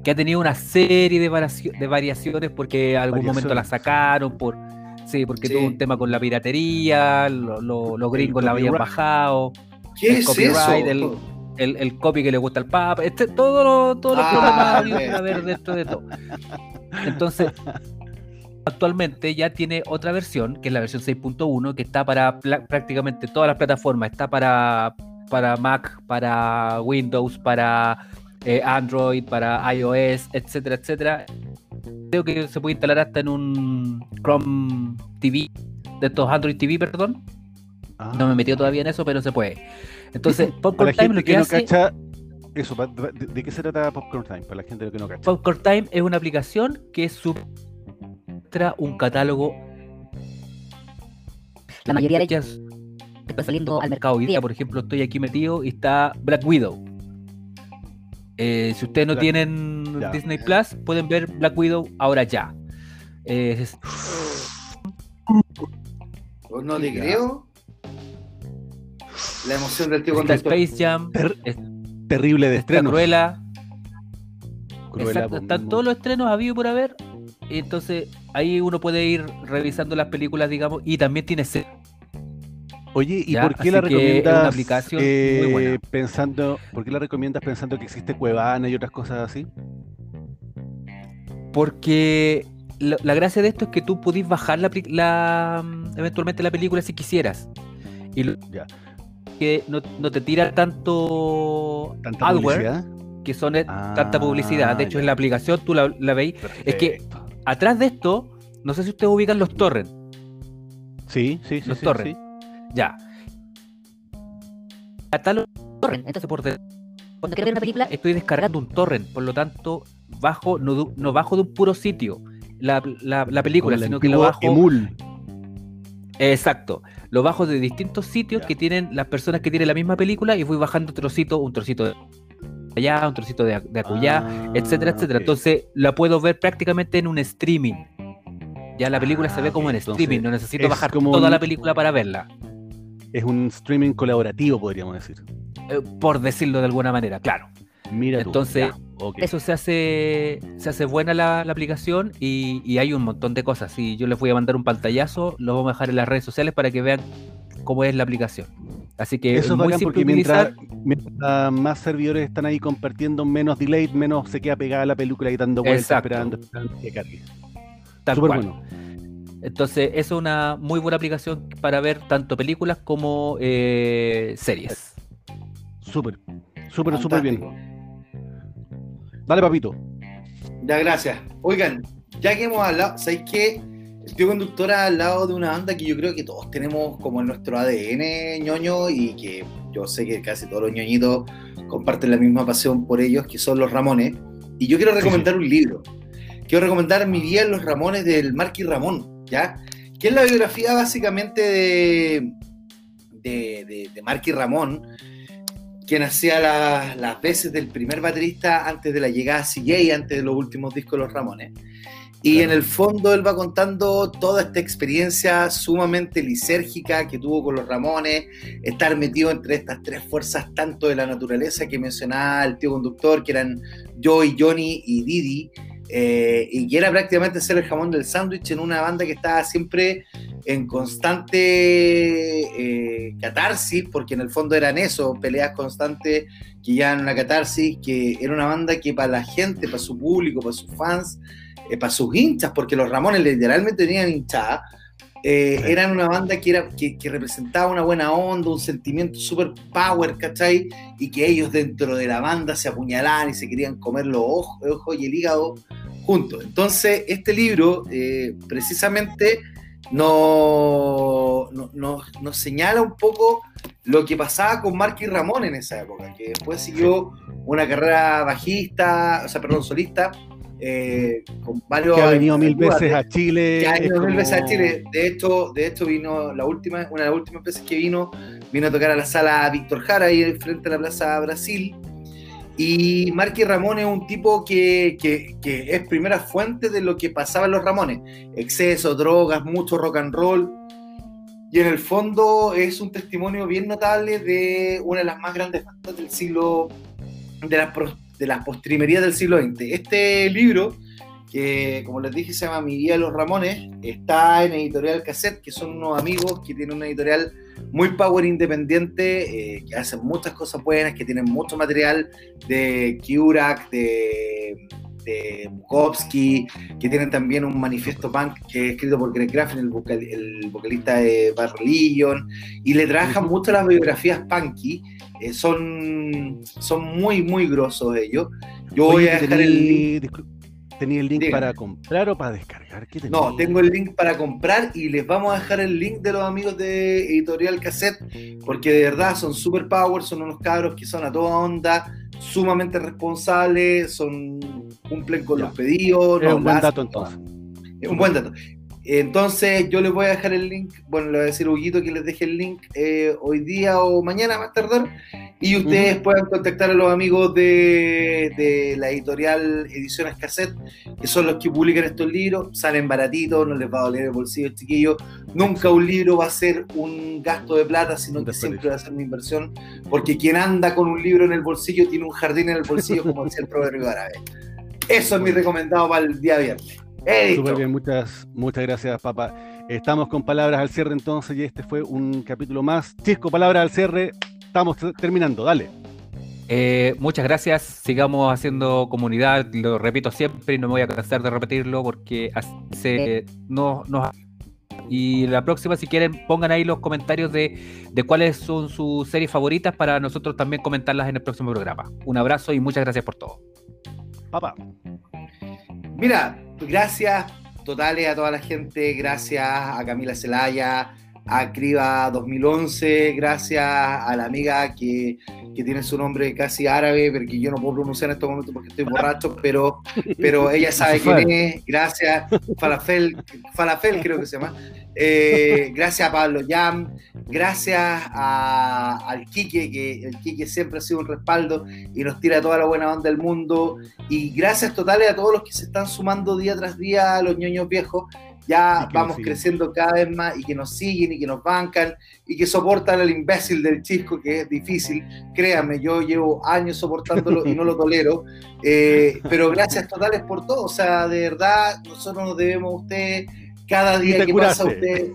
que ha tenido una serie de, variacio- de variaciones porque en algún momento la sacaron por... Sí, porque Sí. tuvo un tema con la piratería, lo- lo- los gringos la habían bajado, ¿Qué El es copyright, eso? el, el copy que le gusta al Papa, este, todo lo- todos los Ah, problemas por haber dentro de todo. Entonces, actualmente ya tiene otra versión, que es la versión 6.1, que está para prácticamente todas las plataformas. Está para, para Mac, para Windows, para eh, Android, para iOS, etcétera, etcétera. Creo que se puede instalar hasta en un Chrome TV, de estos Android TV, perdón. Ah, No me he metido todavía en eso, pero se puede. Entonces, Popcorn Time lo que, que no hace... cacha, eso, de, de qué se trata Popcorn Time? Para la gente que no cacha. Popcorn Time es una aplicación que muestra un catálogo la mayoría de que ellos es están saliendo al mercado hoy día. Por ejemplo, estoy aquí metido y está Black Widow. Eh, si ustedes no Black- tienen ya. Disney Plus, pueden ver Black Widow ahora ya. Eh, es- Pues no te Ya. creo. La emoción del tío está conductor. Space Jam, Ter- es- terrible de estreno. Cruella, Cruella, exacto, pues, están todos los estrenos habidos por haber. Y entonces ahí uno puede ir revisando las películas, digamos, y también tiene se- Oye, ¿y Ya, por qué así la es una recomiendas aplicación eh, muy buena. pensando, por qué la recomiendas pensando que existe Cuevana y otras cosas así? Porque la, la gracia de esto es que tú pudís bajar la, mm, eventualmente la película si quisieras. Y lo- Ya. Que no, no te tira tanto Tanta adware, publicidad. que son eh, tanta Ah, publicidad. De hecho, ya. en la aplicación tú la, la veis. Es que atrás de esto, no sé si ustedes ubican los torrents. Sí, sí, sí. los sí, torrents. Ya. Catálogo torrent. Entonces, por de- cuando quiero ver una película, estoy descargando un torrent, por lo tanto, bajo, no, no bajo de un puro sitio la, la- la película, el sino que lo bajo. Emul. Exacto. Lo bajo de distintos sitios Ya. que tienen las personas que tienen la misma película y voy bajando trocito, un trocito de allá, un trocito de, de acullá, Ah, etcétera, etcétera. Entonces la puedo ver prácticamente en un streaming. Ya la película se Ah, ve como ok. en Entonces, streaming, no necesito es bajar como toda un- la película para verla, Es un streaming colaborativo, podríamos decir. eh, por decirlo de alguna manera, claro. Mira tú. Entonces, Ya, Eso se hace, se hace buena la, la aplicación y, y hay un montón de cosas. Si yo les voy a mandar un pantallazo, lo vamos a dejar en las redes sociales para que vean cómo es la aplicación. Así que Eso es muy bacán porque mientras, más servidores están ahí compartiendo, menos delay, menos se queda pegada la película y dando vueltas, Exacto. esperando, esperando que cargue. tal Súper cual. bueno. Entonces, eso es una muy buena aplicación para ver tanto películas como eh, series. Súper, súper, súper bien. Dale, papito. Ya, gracias. Oigan, ya que hemos hablado, ¿sabéis qué? El tío conductor ha hablado de una banda que yo creo que todos tenemos como en nuestro ADN ñoño y que yo sé que casi todos los ñoñitos comparten la misma pasión por ellos, que son los Ramones. Y yo quiero recomendar un libro. Quiero recomendar Mi vida en los Ramones del Marquis Ramón, ¿ya? Que es la biografía básicamente de, de, de, de Marquis Ramón, quien hacía la- las veces del primer baterista antes de la llegada a CJ, antes de los últimos discos de los Ramones. Y Claro. en el fondo él va contando toda esta experiencia sumamente lisérgica que tuvo con los Ramones, estar metido entre estas tres fuerzas tanto de la naturaleza que mencionaba el tío conductor, que eran Joey, Johnny y Didi, eh, y que era prácticamente ser el jamón del sándwich en una banda que estaba siempre en constante eh, catarsis, porque en el fondo eran eso, peleas constantes que llevan una catarsis, que era una banda que para la gente, para su público, para sus fans, eh, para sus hinchas, porque los Ramones literalmente tenían hinchada, eh, Sí. eran una banda que, era, que, que representaba una buena onda, un sentimiento super power, ¿cachai? Y que ellos dentro de la banda se apuñalaban y se querían comer los ojos, ojos y el hígado juntos. Entonces, este libro eh, precisamente no- no- no- nos señala un poco lo que pasaba con Marquis Ramón en esa época, que después siguió una carrera bajista, o sea, perdón, solista, eh, con varios... Que ha venido mil veces a Chile. que ha venido mil veces a Chile. De hecho, de hecho vino la última, una de las últimas veces que vino, vino a tocar a la sala Víctor Jara, ahí frente a la Plaza Brasil. Y Marky Ramón es un tipo que, es primera fuente de lo que pasaba en los Ramones. Exceso, drogas, mucho rock and roll. Y en el fondo es un testimonio bien notable de una de las más grandes bandas del siglo, de las, de las postrimerías del siglo XX. Este libro, que como les dije se llama Mi Vida de los Ramones, está en Editorial Cassette, que son unos amigos que tienen una editorial muy power independiente, eh, que hacen muchas cosas buenas, que tienen mucho material de Kurak, de, de Bukowski, que tienen también un manifiesto punk que es escrito por Greg Graffin, el, vocal- el vocalista de Religion, y le trabajan mucho las biografías punky, eh, son, son muy, muy grosos ellos. Yo voy a dejar el ¿Tenía el link Dígame. para comprar o para descargar? No, tengo el link para comprar y les vamos a dejar el link de los amigos de Editorial Cassette, porque de verdad son super power, son unos cabros que son a toda onda, sumamente responsables, son cumplen con Ya. los pedidos. Es no, un buen dato hacen entonces. Es un buen dato. Entonces yo les voy a dejar el link, bueno, le voy a decir a Huguito que les deje el link eh, hoy día o mañana más tardar y ustedes Ujú. puedan contactar a los amigos de, de la editorial Ediciones Cassette, que son los que publican estos libros, salen baratitos, no les va a doler el bolsillo, chiquillos. Nunca un libro va a ser un gasto de plata, sino que siempre va a ser una inversión, porque quien anda con un libro en el bolsillo tiene un jardín en el bolsillo, como decía el proverbio árabe. Eso es mi recomendado para el día viernes. Súper bien, muchas, muchas gracias, papá. Estamos con palabras al cierre entonces y este fue un capítulo más. Chisco, palabras al cierre. Estamos terminando, dale. Eh, muchas gracias, sigamos haciendo comunidad, lo repito siempre y no me voy a cansar de repetirlo porque así se no, nos... Y la próxima, si quieren, pongan ahí los comentarios de, de cuáles son sus series favoritas para nosotros también comentarlas en el próximo programa. Un abrazo y muchas gracias por todo. Papá. Mira, gracias totales a toda la gente, gracias a Camila Celaya, a Criba 2011, gracias a la amiga que, que tiene su nombre casi árabe, pero que yo no puedo pronunciar en estos momentos porque estoy borracho, pero, pero ella sabe quién es, gracias, Falafel, Falafel creo que se llama, eh, gracias a Pablo Yam, gracias a- al Quique, que el Quique siempre ha sido un respaldo y nos tira toda la buena onda del mundo, y gracias totales a todos los que se están sumando día tras día a los ñoños viejos, ya vamos creciendo cada vez más y que nos siguen y que nos bancan y que soportan al imbécil del chisco que es difícil, créanme, yo llevo años soportándolo y no lo tolero, <laughs> eh, pero gracias totales por todo, o sea, de verdad, nosotros nos debemos a usted cada día que pasa curaste. usted.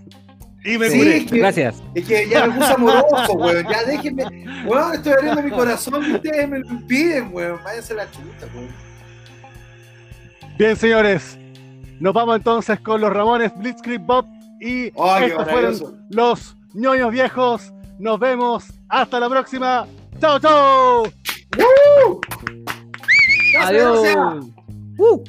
Y me Sí, curé. es que, Gracias. es que ya me puse amoroso, <laughs> weón, ya déjenme, weón, estoy abriendo mi corazón y ustedes me lo impiden, weón, váyanse a la chuta, weón. Bien, señores. Nos vamos entonces con los Ramones Blitzkrieg Bob y estos fueron los ñoños viejos. Nos vemos. Hasta la próxima. ¡Chao, chao! Gracias, gracias. Adiós. Uh.